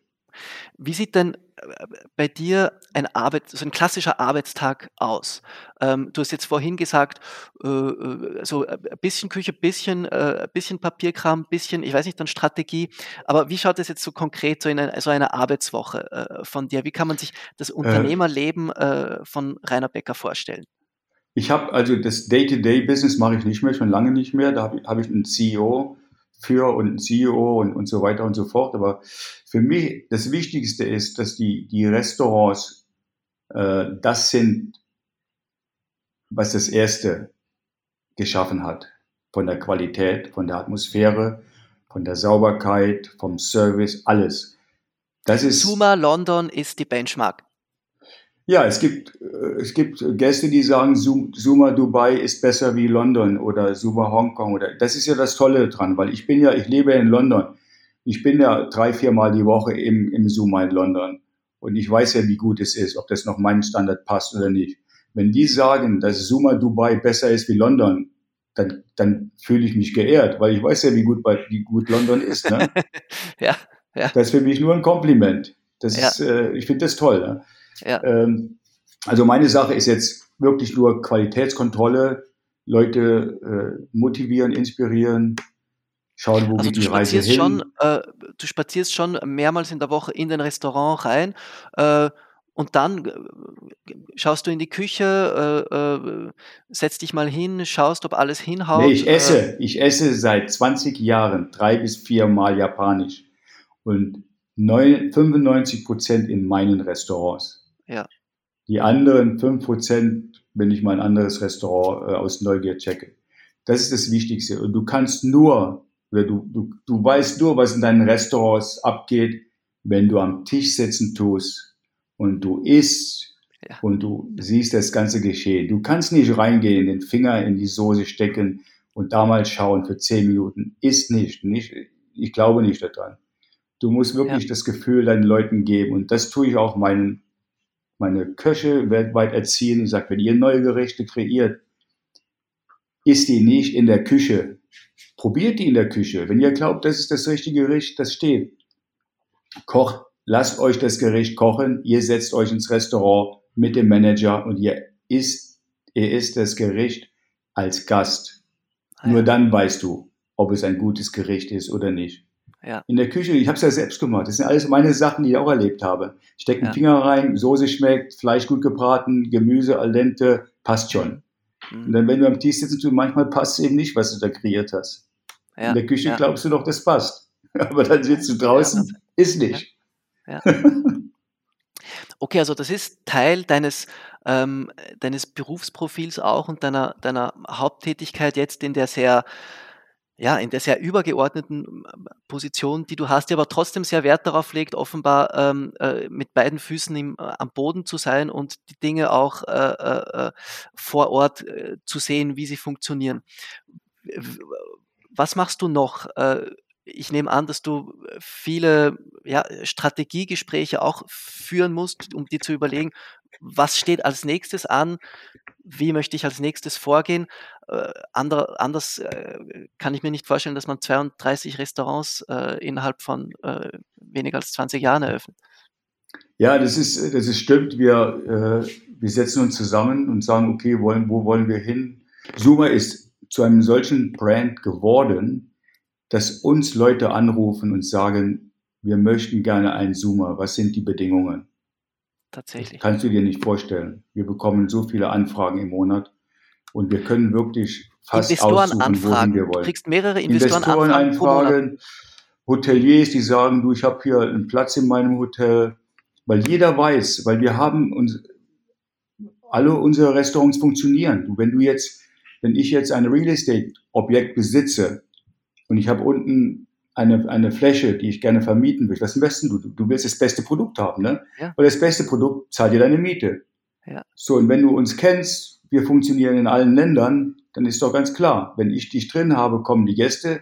S3: Wie sieht denn äh, bei dir ein Arbeit, so ein klassischer Arbeitstag aus? Ähm, du hast jetzt vorhin gesagt, äh, äh, so ein bisschen Küche, bisschen, äh, bisschen Papierkram, bisschen, ich weiß nicht, dann Strategie. Aber wie schaut es jetzt so konkret so in einer, so einer Arbeitswoche äh, von dir? Wie kann man sich das
S1: Äh,
S3: Unternehmerleben äh, von Rainer Becker vorstellen?
S1: Ich habe also das Day-to-Day-Business mache ich nicht mehr, schon lange nicht mehr. Da habe ich, hab ich einen CEO für und einen CEO und, und so weiter und so fort. Aber für mich das Wichtigste ist, dass die, die Restaurants äh, das sind, was das erste geschaffen hat. Von der Qualität, von der Atmosphäre, von der Sauberkeit, vom Service, alles. Das ist,
S3: Suma London ist die Benchmark.
S1: Ja, es gibt, äh, es gibt Gäste, die sagen, Zuma Dubai ist besser wie London oder Zuma Hongkong oder, das ist ja das Tolle dran, weil ich bin ja, ich lebe in London. Ich bin ja drei, viermal die Woche im, im Zuma in London. Und ich weiß ja, wie gut es ist, ob das noch meinen Standard passt oder nicht. Wenn die sagen, dass Zuma Dubai besser ist wie London, dann, dann fühle ich mich geehrt, weil ich weiß ja, wie gut, wie gut London ist. Ne?
S3: Ja, ja,
S1: Das ist für mich nur ein Kompliment. Das
S3: ja,
S1: ist, äh, ich finde das toll. Ne?
S3: Ja.
S1: Ähm, also meine Sache ist jetzt wirklich nur Qualitätskontrolle, Leute äh, motivieren, inspirieren, schauen, wo
S3: Also
S1: geht die Reise
S3: spazierst schon,
S1: hin.
S3: äh, du spazierst schon mehrmals in der Woche in den Restaurant rein äh, und dann äh, schaust du in die Küche, äh, äh, setzt dich mal hin, schaust, ob alles
S1: Nee,
S3: hinhaut.
S1: ich
S3: Äh,
S1: esse. Ich esse seit 20 Jahren drei bis vier Mal Japanisch und neun- 95 Prozent in meinen Restaurants.
S3: Ja,
S1: Die anderen 5 Prozent, wenn ich mal ein anderes Restaurant äh, aus Neugier checke. Das ist das Wichtigste. Und du kannst nur, oder du, du, du weißt nur, was in deinen Restaurants abgeht, wenn du am Tisch sitzen tust und du isst
S3: ja,
S1: und du siehst das ganze Geschehen. Du kannst nicht reingehen, den Finger in die Soße stecken und da mal schauen für 10 Minuten. Ist nicht, nicht. Ich glaube nicht daran. Du musst
S3: ja,
S1: wirklich das Gefühl deinen Leuten geben. Und das tue ich auch meinen, meine Köche weltweit erziehen. Ich sage, wenn ihr neue Gerichte kreiert, isst die nicht in der Küche. Probiert die in der Küche. Wenn ihr glaubt, das ist das richtige Gericht, das steht. Kocht, lasst euch das Gericht kochen. Ihr setzt euch ins Restaurant mit dem Manager und ihr isst, ihr isst das Gericht als Gast.
S3: ah,
S1: Nur dann weißt du, ob es ein gutes Gericht ist oder nicht.
S3: Ja,
S1: In der Küche, ich habe es ja selbst gemacht. Das sind alles meine Sachen, die ich auch erlebt habe. Steck einen
S3: ja,
S1: Finger rein, Soße schmeckt, Fleisch gut gebraten, Gemüse al dente, passt schon. Und
S3: mhm,
S1: dann, wenn du am Tisch sitzt, du manchmal passt es eben nicht, was du da kreiert hast. In
S3: ja,
S1: der Küche glaubst du doch, das passt. Aber dann sitzt du draußen, ist nicht.
S3: Okay, also das ist Teil deines, ähm, deines Berufsprofils auch und deiner, deiner Haupttätigkeit jetzt in der sehr, ja, in der sehr übergeordneten ähm, Position, die du hast, die aber trotzdem sehr Wert darauf legt, offenbar ähm, äh, mit beiden Füßen im, äh, am Boden zu sein und die Dinge auch äh, äh, äh, vor Ort äh, zu sehen, wie sie funktionieren. Was machst du noch? Ich nehme an, dass du viele ja, Strategiegespräche auch führen musst, um dir zu überlegen, was steht als nächstes an, wie möchte ich als nächstes vorgehen. Äh, ander, anders äh, kann ich mir nicht vorstellen, dass man 32 Restaurants äh, innerhalb von äh, weniger als 20 Jahren eröffnet.
S1: Ja, das ist, das ist stimmt. Wir, äh, wir setzen uns zusammen und sagen, okay, wollen, wo wollen wir hin? Zuma ist zu einem solchen Brand geworden, dass uns Leute anrufen und sagen, wir möchten gerne einen Zoomer. Was sind die Bedingungen?
S3: Tatsächlich.
S1: Das kannst du dir nicht vorstellen. Wir bekommen so viele Anfragen im Monat und wir können wirklich fast aussuchen, wohin wir wollen. Du
S3: kriegst mehrere Investorenanfragen.
S1: Investoren Hoteliers, die sagen, du, ich habe hier einen Platz in meinem Hotel, weil jeder weiß, weil wir haben uns alle unsere Restaurants funktionieren. Du, wenn du jetzt, wenn ich jetzt ein Real Estate Objekt besitze und ich habe unten eine, eine Fläche, die ich gerne vermieten will, was am du? Du willst das beste Produkt haben, ne? Ja. Weil das beste Produkt zahlt dir deine Miete. Ja. So, und wenn du uns kennst, wir funktionieren in allen Ländern, dann ist doch ganz klar, wenn ich dich drin habe, kommen die Gäste.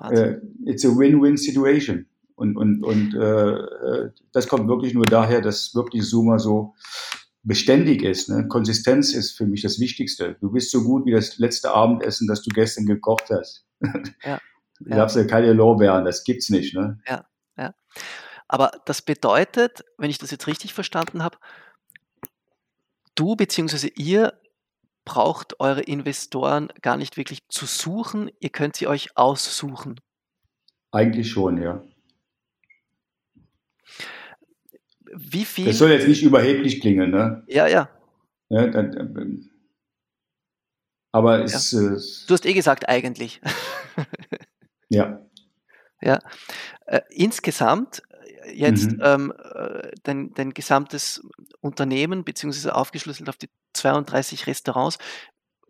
S1: Äh, it's a win-win situation. Und, und, und äh, äh, das kommt wirklich nur daher, dass wirklich Zoomer so beständig ist. Ne? Konsistenz ist für mich das Wichtigste. Du bist so gut wie das letzte Abendessen, das du gestern gekocht hast. Ja. Du ja. darfst ja keine Lorbeeren, das gibt's nicht. Ne?
S3: Ja, ja. Aber das bedeutet, wenn ich das jetzt richtig verstanden habe, du bzw. ihr braucht eure Investoren gar nicht wirklich zu suchen, ihr könnt sie euch aussuchen.
S1: Eigentlich schon, ja.
S3: Wie viel?
S1: Das soll jetzt nicht überheblich klingen, ne?
S3: Ja, ja.
S1: ja dann, aber es, ja.
S3: Du hast eh gesagt, eigentlich.
S1: ja.
S3: Ja. Äh, insgesamt jetzt mhm. ähm, äh, dein, dein gesamtes Unternehmen, beziehungsweise aufgeschlüsselt auf die 32 Restaurants,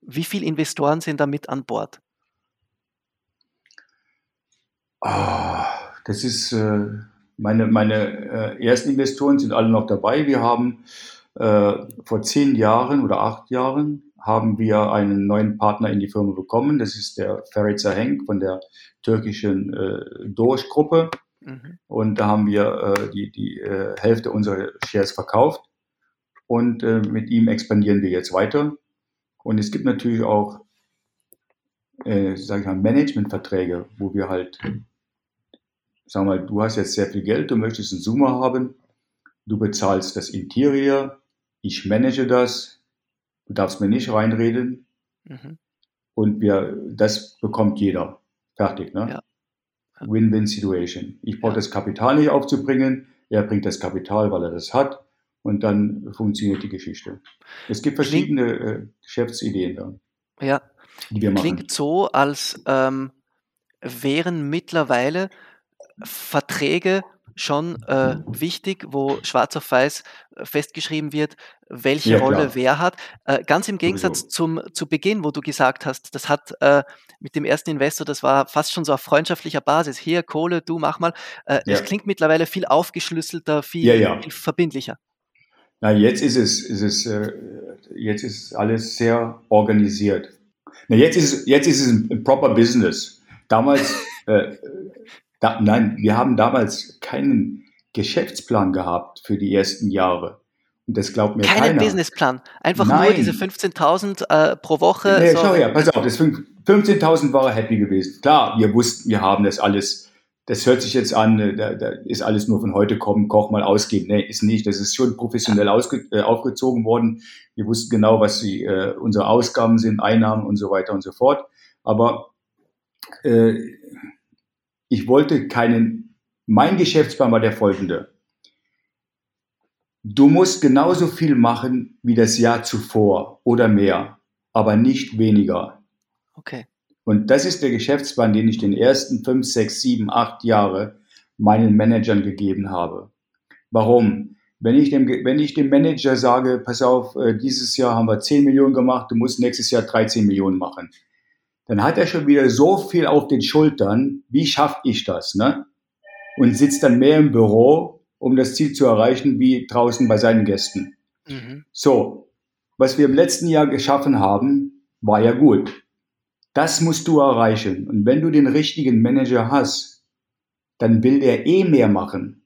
S3: wie viele Investoren sind da mit an Bord?
S1: Oh, das ist, äh, meine, meine äh, ersten Investoren sind alle noch dabei. Wir haben äh, vor zehn Jahren oder acht Jahren haben wir einen neuen Partner in die Firma bekommen. Das ist der Ferit Zahenk von der türkischen äh, Dorsch-Gruppe. Mhm. Und da haben wir äh, die, die äh, Hälfte unserer Shares verkauft. Und äh, mit ihm expandieren wir jetzt weiter. Und es gibt natürlich auch, äh, sage ich mal, Managementverträge, wo wir halt sag mal, du hast jetzt sehr viel Geld, du möchtest einen Zoomer haben, du bezahlst das Interior, ich manage das, du darfst mir nicht reinreden mhm. und wir, das bekommt jeder. Fertig, ne? Ja. Win-Win-Situation. Ich brauche das Kapital nicht aufzubringen, er bringt das Kapital, weil er das hat und dann funktioniert die Geschichte. Es gibt verschiedene äh, Geschäftsideen da.
S3: Ja, die wir machen. Klingt so, als ähm, wären mittlerweile Verträge schon äh, wichtig, wo schwarz auf weiß äh, festgeschrieben wird, welche ja, Rolle klar. wer hat. Äh, ganz im Gegensatz zum, zu Beginn, wo du gesagt hast, das hat äh, mit dem ersten Investor, das war fast schon so auf freundschaftlicher Basis. Hier, Kohle, du mach mal. Äh, ja. Das klingt mittlerweile viel aufgeschlüsselter, viel, ja, viel verbindlicher.
S1: Na, jetzt ist es, ist es, äh, jetzt ist alles sehr organisiert. Na, jetzt ist jetzt ist es ein proper Business. Damals, Da, nein, wir haben damals keinen Geschäftsplan gehabt für die ersten Jahre. Und das glaubt mir
S3: Keinen
S1: keiner.
S3: Keinen Businessplan. Einfach nein. nur diese 15.000 äh, pro Woche.
S1: Nee, so. schau her, pass auf, 15.000 war er happy gewesen. Klar, wir wussten, wir haben das alles. Das hört sich jetzt an, äh, da, da ist alles nur von heute kommen, Koch mal ausgeben. Nee, ist nicht. Das ist schon professionell ausge, äh, aufgezogen worden. Wir wussten genau, was die, äh, unsere Ausgaben sind, Einnahmen und so weiter und so fort. Aber äh, ich wollte keinen, mein Geschäftsplan war der folgende. Du musst genauso viel machen wie das Jahr zuvor oder mehr, aber nicht weniger.
S3: Okay.
S1: Und das ist der Geschäftsplan, den ich den ersten fünf, sechs, sieben, acht Jahre meinen Managern gegeben habe. Warum? Wenn ich dem, wenn ich dem Manager sage, pass auf, äh, dieses Jahr haben wir 10 Millionen gemacht, du musst nächstes Jahr 13 Millionen machen, dann hat er schon wieder so viel auf den Schultern, wie schaffe ich das, ne? Und sitzt dann mehr im Büro, um das Ziel zu erreichen, wie draußen bei seinen Gästen. Mhm. So, was wir im letzten Jahr geschaffen haben, war ja gut. Das musst du erreichen. Und wenn du den richtigen Manager hast, dann will der eh mehr machen.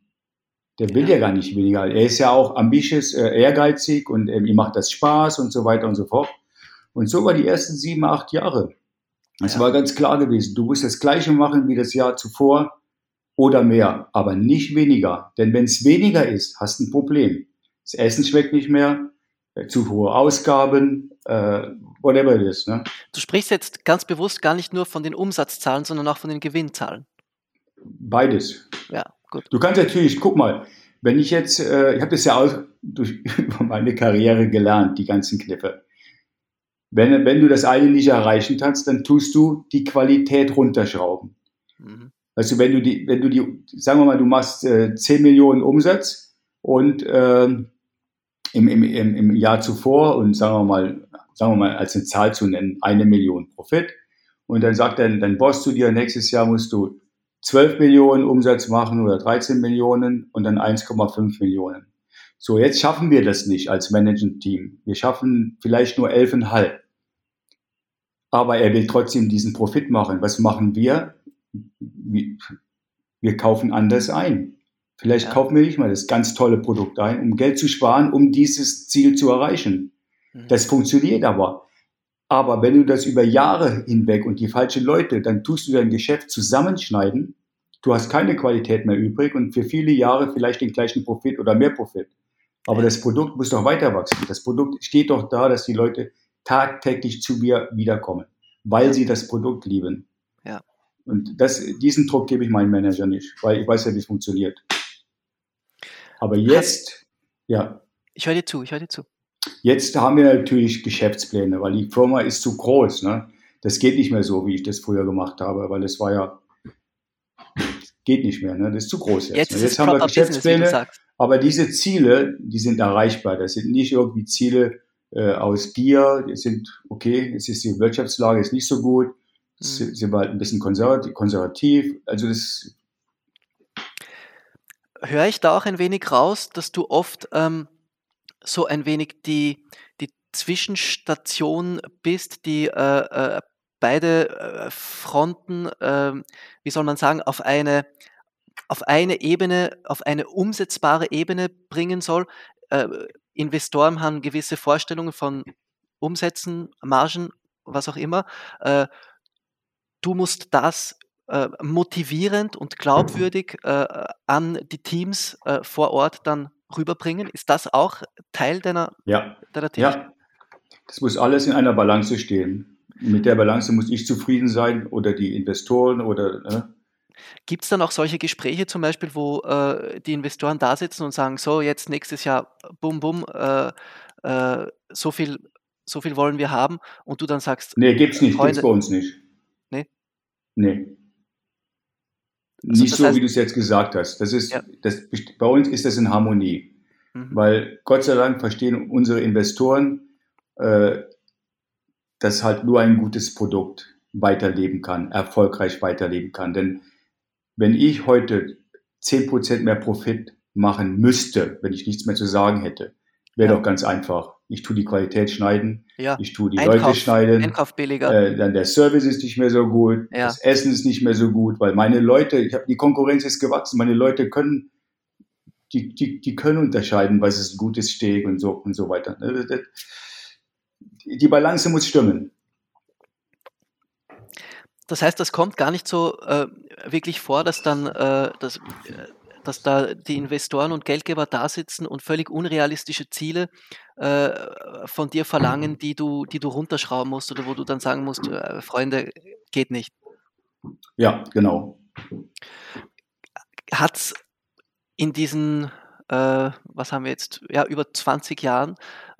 S1: Der will ja, ja gar nicht weniger. Er ist ja auch ambitious, äh, ehrgeizig und äh, ihm macht das Spaß und so weiter und so fort. Und so war die ersten sieben, acht Jahre. Es ja. war ganz klar gewesen, du musst das Gleiche machen wie das Jahr zuvor oder mehr, aber nicht weniger. Denn wenn es weniger ist, hast du ein Problem. Das Essen schmeckt nicht mehr, äh, zu hohe Ausgaben, äh, whatever it is. Ne?
S3: Du sprichst jetzt ganz bewusst gar nicht nur von den Umsatzzahlen, sondern auch von den Gewinnzahlen.
S1: Beides.
S3: Ja, gut.
S1: Du kannst natürlich, guck mal, wenn ich jetzt, äh, ich habe das ja auch durch, über meine Karriere gelernt, die ganzen Kniffe. Wenn, wenn du das eine nicht erreichen kannst, dann tust du die Qualität runterschrauben. Mhm. Also wenn du die, wenn du die, sagen wir mal, du machst äh, 10 Millionen Umsatz und äh, im, im, im, im Jahr zuvor und sagen wir mal, sagen wir mal, als eine Zahl zu nennen, eine Million Profit. Und dann sagt dann dein Boss zu dir, nächstes Jahr musst du 12 Millionen Umsatz machen oder 13 Millionen und dann 1,5 Millionen. So, jetzt schaffen wir das nicht als Management-Team. Wir schaffen vielleicht nur 11,5. Aber er will trotzdem diesen Profit machen. Was machen wir? Wir kaufen anders ein. Vielleicht ja. kaufen wir nicht mal das ganz tolle Produkt ein, um Geld zu sparen, um dieses Ziel zu erreichen. Mhm. Das funktioniert aber. Aber wenn du das über Jahre hinweg und die falschen Leute, dann tust du dein Geschäft zusammenschneiden. Du hast keine Qualität mehr übrig und für viele Jahre vielleicht den gleichen Profit oder mehr Profit. Aber das Produkt muss doch weiter wachsen. Das Produkt steht doch da, dass die Leute tagtäglich zu mir wiederkommen, weil sie das Produkt lieben.
S3: Ja.
S1: Und das, diesen Druck gebe ich meinem Manager nicht, weil ich weiß ja, wie es funktioniert. Aber jetzt, ja.
S3: Ich höre dir zu, ich höre dir zu.
S1: Jetzt haben wir natürlich Geschäftspläne, weil die Firma ist zu groß. Ne? Das geht nicht mehr so, wie ich das früher gemacht habe, weil es war ja, geht nicht mehr. Ne? Das ist zu groß
S3: jetzt. Jetzt, jetzt
S1: haben wir Geschäftspläne, aber diese Ziele, die sind erreichbar. Das sind nicht irgendwie Ziele äh, aus Gier. Die sind, okay, es ist die Wirtschaftslage ist nicht so gut. Mhm. Sind wir halt ein bisschen konservativ. konservativ. Also das
S3: höre ich da auch ein wenig raus, dass du oft ähm, so ein wenig die, die Zwischenstation bist, die äh, äh, beide äh, Fronten, äh, wie soll man sagen, auf eine, auf eine Ebene, auf eine umsetzbare Ebene bringen soll. Äh, Investoren haben gewisse Vorstellungen von Umsätzen, Margen, was auch immer. Äh, du musst das äh, motivierend und glaubwürdig äh, an die Teams äh, vor Ort dann rüberbringen. Ist das auch Teil deiner,
S1: ja.
S3: deiner
S1: Tätigkeit? Ja, das muss alles in einer Balance stehen. Mit der Balance muss ich zufrieden sein oder die Investoren oder.
S3: Gibt es dann auch solche Gespräche zum Beispiel, wo äh, die Investoren da sitzen und sagen, so jetzt nächstes Jahr, bum, bum, äh, äh, so, viel, so viel wollen wir haben und du dann sagst,
S1: nee, gibt's nicht, Freunde, gibt's bei uns nicht.
S3: Nee?
S1: Nee. Also nicht so, heißt, wie du es jetzt gesagt hast. Das ist, ja. das, bei uns ist das in Harmonie. Mhm. Weil Gott sei Dank verstehen unsere Investoren, äh, dass halt nur ein gutes Produkt weiterleben kann, erfolgreich weiterleben kann. Denn wenn ich heute 10% mehr Profit machen müsste, wenn ich nichts mehr zu sagen hätte, wäre ja. doch ganz einfach. Ich tue die Qualität schneiden, ja. ich tue die Einkauf, Leute schneiden,
S3: Einkauf billiger.
S1: Äh, dann der Service ist nicht mehr so gut, ja. das Essen ist nicht mehr so gut, weil meine Leute, ich habe die Konkurrenz ist gewachsen, meine Leute können die, die, die können unterscheiden, was ist ein gutes Steak und so und so weiter. Ne, die Balance muss stimmen.
S3: Das heißt, das kommt gar nicht so äh, wirklich vor, dass dann äh, das, äh, dass da die Investoren und Geldgeber da sitzen und völlig unrealistische Ziele äh, von dir verlangen, die du, die du runterschrauben musst oder wo du dann sagen musst, äh, Freunde, geht nicht.
S1: Ja, genau.
S3: Hat es in diesen, äh, was haben wir jetzt, ja, über 20 Jahren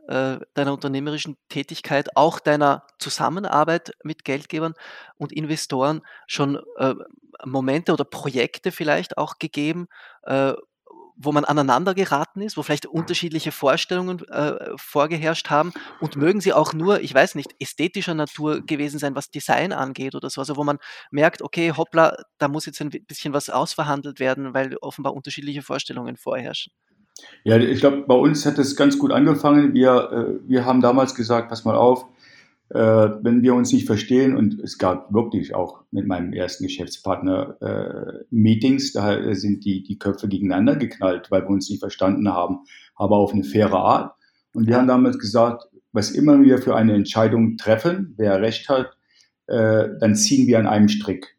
S3: äh, deiner unternehmerischen Tätigkeit, auch deiner Zusammenarbeit mit Geldgebern und Investoren schon äh, Momente oder Projekte vielleicht auch gegeben, äh, wo man aneinander geraten ist, wo vielleicht unterschiedliche Vorstellungen äh, vorgeherrscht haben und mögen sie auch nur, ich weiß nicht, ästhetischer Natur gewesen sein, was Design angeht oder so, also wo man merkt, okay, hoppla, da muss jetzt ein bisschen was ausverhandelt werden, weil offenbar unterschiedliche Vorstellungen vorherrschen.
S1: Ja, ich glaube, bei uns hat es ganz gut angefangen. Wir, äh, wir haben damals gesagt, pass mal auf, äh, wenn wir uns nicht verstehen, und es gab wirklich auch mit meinem ersten Geschäftspartner äh, Meetings, da sind die, die Köpfe gegeneinander geknallt, weil wir uns nicht verstanden haben, aber auf eine faire Art. Und wir haben damals gesagt, was immer wir für eine Entscheidung treffen, wer recht hat, äh, dann ziehen wir an einem Strick.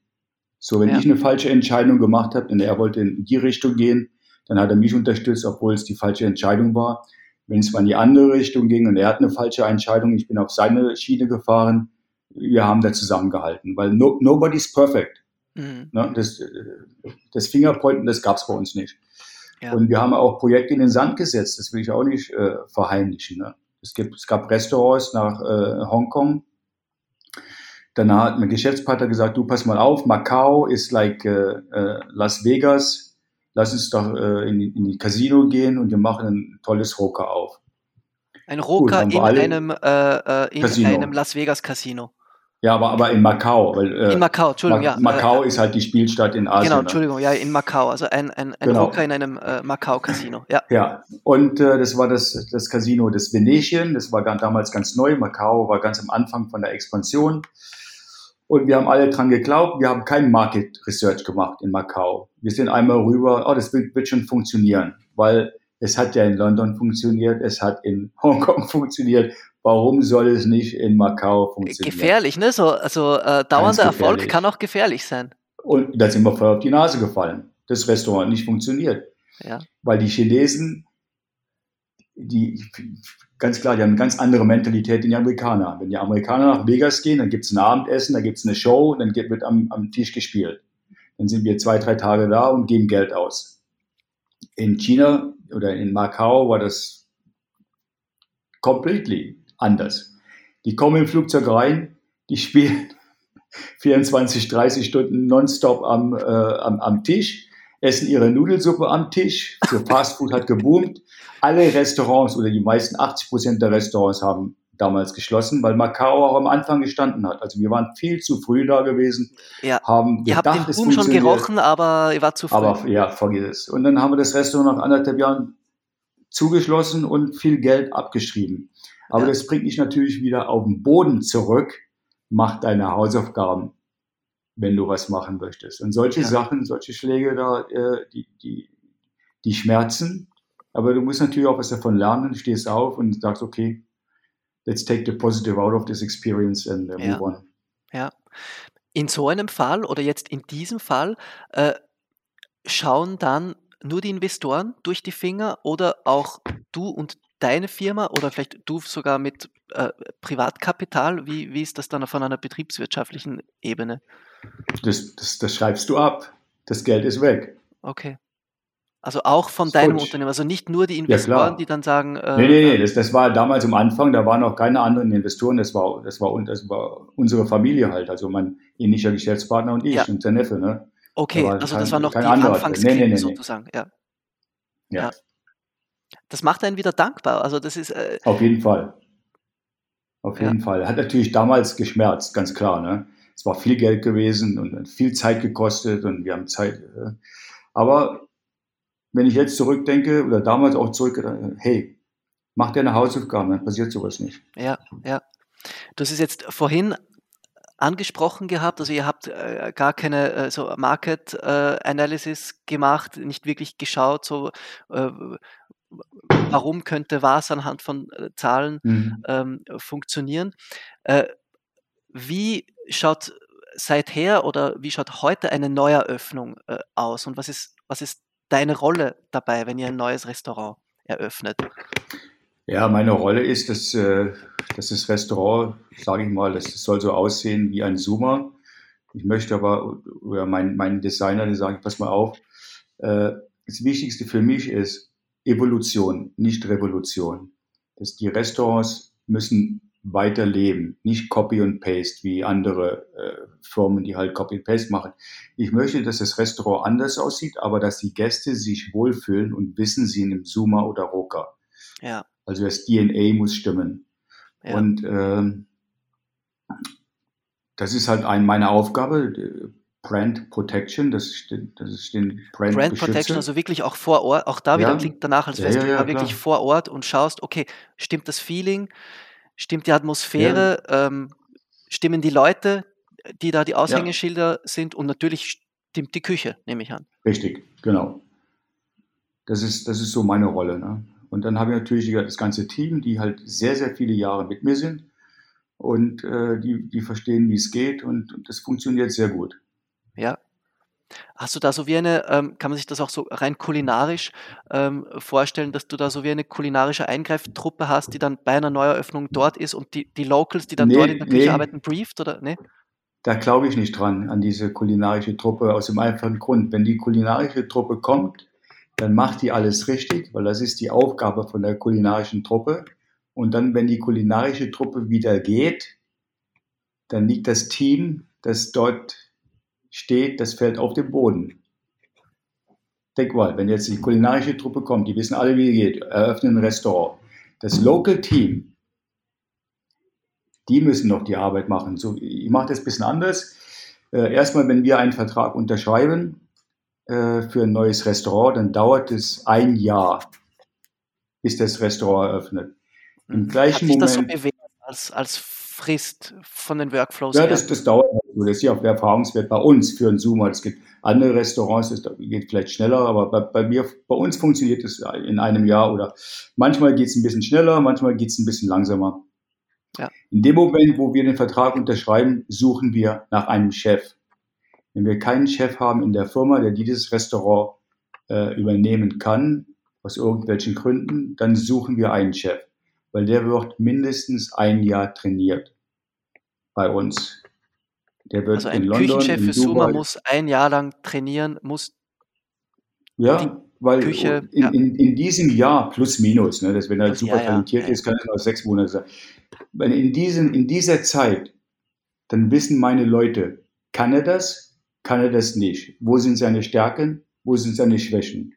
S1: So, wenn ja. ich eine falsche Entscheidung gemacht habe und er wollte in die Richtung gehen, dann hat er mich unterstützt, obwohl es die falsche Entscheidung war. Wenn es mal in die andere Richtung ging und er hat eine falsche Entscheidung, ich bin auf seine Schiene gefahren, wir haben da zusammengehalten, weil no, nobody's perfect. Mhm. Ne, das, das Fingerpointen, das gab es bei uns nicht. Ja. Und wir haben auch Projekte in den Sand gesetzt, das will ich auch nicht äh, verheimlichen. Ne? Es, gibt, es gab Restaurants nach äh, Hongkong. Danach hat mein Geschäftspartner gesagt, du pass mal auf, Macau ist like äh, äh Las Vegas. Lass uns doch äh, in, in die Casino gehen und wir machen ein tolles Roker auf.
S3: Ein Roker in, einem, äh, äh, in einem Las Vegas Casino.
S1: Ja, aber, aber in Macau. Weil,
S3: äh, in Macau, Entschuldigung, Ma ja.
S1: Macau ist halt die Spielstadt in Asien.
S3: Genau, ne? Entschuldigung, ja, in Macau. Also ein, ein, ein genau. Rocker in einem äh, Macau-Casino, ja.
S1: Ja, und äh, das war das, das Casino des Venetien. Das war damals ganz neu. Macau war ganz am Anfang von der Expansion. Und wir haben alle dran geglaubt. Wir haben kein Market Research gemacht in Macau. Wir sind einmal rüber, oh, das wird, wird schon funktionieren, weil es hat ja in London funktioniert, es hat in Hongkong funktioniert warum soll es nicht in Macau funktionieren?
S3: Gefährlich, ne? So, also äh, dauernder Erfolg kann auch gefährlich sein.
S1: Und da sind wir voll auf die Nase gefallen. Das Restaurant nicht funktioniert.
S3: Ja.
S1: Weil die Chinesen, die ganz klar, die haben eine ganz andere Mentalität in die Amerikaner. Wenn die Amerikaner nach Vegas gehen, dann gibt es ein Abendessen, dann gibt es eine Show, dann wird am, am Tisch gespielt. Dann sind wir zwei, drei Tage da und geben Geld aus. In China oder in Macau war das completely anders. Die kommen im Flugzeug rein, die spielen 24, 30 Stunden nonstop am, äh, am, am Tisch, essen ihre Nudelsuppe am Tisch. So Fastfood hat geboomt. Alle Restaurants oder die meisten 80 Prozent der Restaurants haben damals geschlossen, weil Macau auch am Anfang gestanden hat. Also wir waren viel zu früh da gewesen.
S3: Ja. Haben ihr gedacht, habt den Boom schon gerochen, aber ihr wart zu früh.
S1: Aber ja, vergiss es. Und dann haben wir das Restaurant nach anderthalb Jahren zugeschlossen und viel Geld abgeschrieben. Aber ja. das bringt dich natürlich wieder auf den Boden zurück. Mach deine Hausaufgaben, wenn du was machen möchtest. Und solche ja. Sachen, solche Schläge da, äh, die, die, die schmerzen. Aber du musst natürlich auch was davon lernen. Stehst auf und sagst, okay, let's take the positive out of this experience and uh, move
S3: ja.
S1: on.
S3: Ja. In so einem Fall oder jetzt in diesem Fall äh, schauen dann nur die Investoren durch die Finger oder auch du und deine Firma oder vielleicht du sogar mit äh, Privatkapital? Wie, wie ist das dann von einer betriebswirtschaftlichen Ebene?
S1: Das, das, das schreibst du ab. Das Geld ist weg.
S3: Okay. Also auch von deinem Futsch. Unternehmen, also nicht nur die Investoren, ja, die dann sagen.
S1: Äh, nee, nee, nee, das, das war damals am Anfang, da waren auch keine anderen Investoren, das war, das war, das war unsere Familie halt, also mein ähnlicher Geschäftspartner und ich
S3: ja.
S1: und der Neffe, ne?
S3: Okay, da also kein, das war noch die Anfangskriege nee, nee, nee, sozusagen, ja.
S1: ja. ja
S3: das macht einen wieder dankbar. Also das ist äh,
S1: auf jeden Fall. Auf jeden. Fall. Hat natürlich damals geschmerzt, ganz klar. Ne? Es war viel Geld gewesen und viel Zeit gekostet und wir haben Zeit. Äh, aber wenn ich jetzt zurückdenke oder damals auch zurück, äh, hey, mach eine Hausaufgabe, dann passiert sowas nicht.
S3: Ja, ja. Du hast es jetzt vorhin angesprochen gehabt, also ihr habt äh, gar keine äh, so Market äh, Analysis gemacht, nicht wirklich geschaut, so äh, warum könnte was anhand von äh, Zahlen mhm. ähm, funktionieren. Wie schaut seither oder wie schaut heute eine Neueröffnung aus und was ist, was ist deine Rolle dabei, wenn ihr ein neues Restaurant eröffnet?
S1: Ja, meine Rolle ist, dass, äh, dass das Restaurant, sage ich mal, das soll so aussehen wie ein Zoomer. Ich möchte aber, oder mein, mein Designer, der sagt, pass mal auf, äh, das Wichtigste für mich ist, Evolution, nicht Revolution. Dass die Restaurants müssen weiterleben, nicht Copy und Paste wie andere äh, Firmen, die halt Copy und Paste machen. Ich möchte, dass das Restaurant anders aussieht, aber dass die Gäste sich wohlfühlen und wissen, sie in einem Zoomer oder Roker.
S3: Ja.
S1: Also das DNA muss stimmen. Ja. Und ähm, das ist halt ein, meine Aufgabe, Brand Protection, das ist, das ist den
S3: Brand, Brand Protection, also wirklich auch vor Ort, auch da wieder ja. klingt danach, als ja, ja, du wirklich vor Ort und schaust, okay, stimmt das Feeling, stimmt die Atmosphäre, ähm, stimmen die Leute, die da die Aushängeschilder sind und natürlich stimmt die Küche, nehme ich an.
S1: Richtig, genau. Das ist, das ist so meine Rolle. Ne? und dann habe ich natürlich das ganze Team, die halt sehr, sehr viele Jahre mit mir sind und äh, die, die verstehen, wie es geht und, und das funktioniert sehr gut.
S3: Hast du da so wie eine, ähm, kann man sich das auch so rein kulinarisch ähm, vorstellen, dass du da so wie eine kulinarische Eingreiftruppe hast, die dann bei einer Neueröffnung dort ist und die, die Locals, die dann
S1: Nee,
S3: dort in der Küche
S1: nee.
S3: arbeiten, brieft oder ne?
S1: Da glaube ich nicht dran, an diese kulinarische Truppe, aus dem einfachen Grund. Wenn die kulinarische Truppe kommt, dann macht die alles richtig, weil das ist die Aufgabe von der kulinarischen Truppe. Und dann, wenn die kulinarische Truppe wieder geht, dann liegt das Team, das dort steht, das fällt auf den Boden. Denk mal, wenn jetzt die kulinarische Truppe kommt, die wissen alle, wie es geht, eröffnen ein Restaurant. Das Local Team, die müssen noch die Arbeit machen. So, ich mache das ein bisschen anders. Äh, erstmal, wenn wir einen Vertrag unterschreiben äh, für ein neues Restaurant, dann dauert es ein Jahr, bis das Restaurant eröffnet. Im
S3: Hat
S1: gleichen
S3: sich das so
S1: Moment.
S3: bewährt als, als Frist von den Workflows
S1: Ja, das, das dauert. Das ist ja auch der Erfahrungswert bei uns für einen Zoomer. Es gibt andere Restaurants, das geht vielleicht schneller, aber bei, bei mir, bei uns funktioniert es in einem Jahr oder manchmal geht es ein bisschen schneller, manchmal geht es ein bisschen langsamer.
S3: Ja.
S1: In dem Moment, wo wir den Vertrag unterschreiben, suchen wir nach einem Chef. Wenn wir keinen Chef haben in der Firma, der dieses Restaurant äh, übernehmen kann, aus irgendwelchen Gründen, dann suchen wir einen Chef, weil der wird mindestens ein Jahr trainiert bei uns. Der wird
S3: Also
S1: in
S3: ein
S1: London,
S3: Küchenchef
S1: in
S3: für Suma
S1: Dubai,
S3: muss ein Jahr lang trainieren, muss die
S1: ja, weil
S3: Küche,
S1: in,
S3: ja.
S1: in, in diesem Jahr plus minus, ne, dass wenn er super
S3: ja,
S1: talentiert
S3: ja.
S1: ist, kann es auch sechs Monate sein. Wenn in, diesen, in dieser Zeit, dann wissen meine Leute, kann er das, kann er das nicht? Wo sind seine Stärken, wo sind seine Schwächen?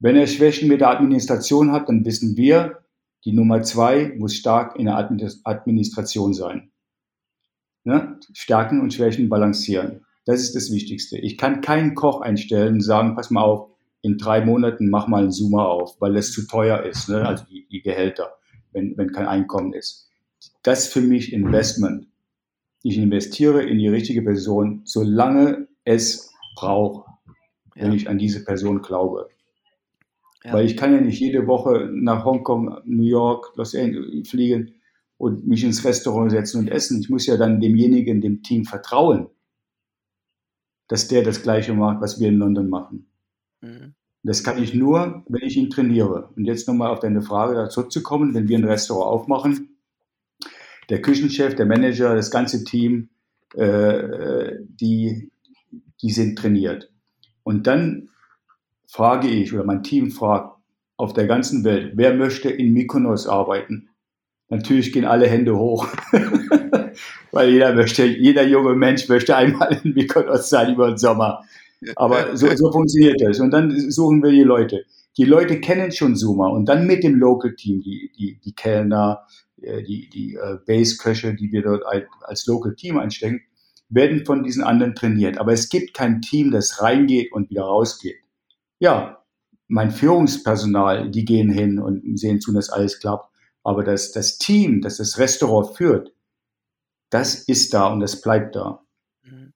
S1: Wenn er Schwächen mit der Administration hat, dann wissen wir, die Nummer zwei muss stark in der Adminis- Administration sein. Ne? Stärken und Schwächen balancieren. Das ist das Wichtigste. Ich kann keinen Koch einstellen und sagen, pass mal auf, in drei Monaten mach mal einen Zoomer auf, weil das zu teuer ist, ne? also die, die Gehälter, wenn, wenn kein Einkommen ist. Das ist für mich Investment. Ich investiere in die richtige Person, solange es braucht, wenn
S3: Ja.
S1: ich an diese Person glaube.
S3: Ja.
S1: Weil ich kann ja nicht jede Woche nach Hongkong, New York, Los Angeles fliegen und mich ins Restaurant setzen und essen. Ich muss ja dann demjenigen, dem Team vertrauen, dass der das Gleiche macht, was wir in London machen.
S3: Mhm.
S1: Das kann ich nur, wenn ich ihn trainiere. Und jetzt nochmal auf deine Frage da zurückzukommen, wenn wir ein Restaurant aufmachen, der Küchenchef, der Manager, das ganze Team, äh, die, die sind trainiert. Und dann frage ich, oder mein Team fragt auf der ganzen Welt, wer möchte in Mykonos arbeiten? Natürlich gehen alle Hände hoch, weil jeder möchte, jeder junge Mensch möchte einmal in Mykonos sein über den Sommer. Aber so, so funktioniert das. Und dann suchen wir die Leute. Die Leute kennen schon Zoomer und dann mit dem Local Team, die, die, die Kellner, äh, die, die äh, Base-Köche, die wir dort als Local Team einstecken, werden von diesen anderen trainiert. Aber es gibt kein Team, das reingeht und wieder rausgeht. Ja, mein Führungspersonal, die gehen hin und sehen zu, dass alles klappt. Aber das, das Team, das das Restaurant führt, das ist da und das bleibt da.
S3: Mhm.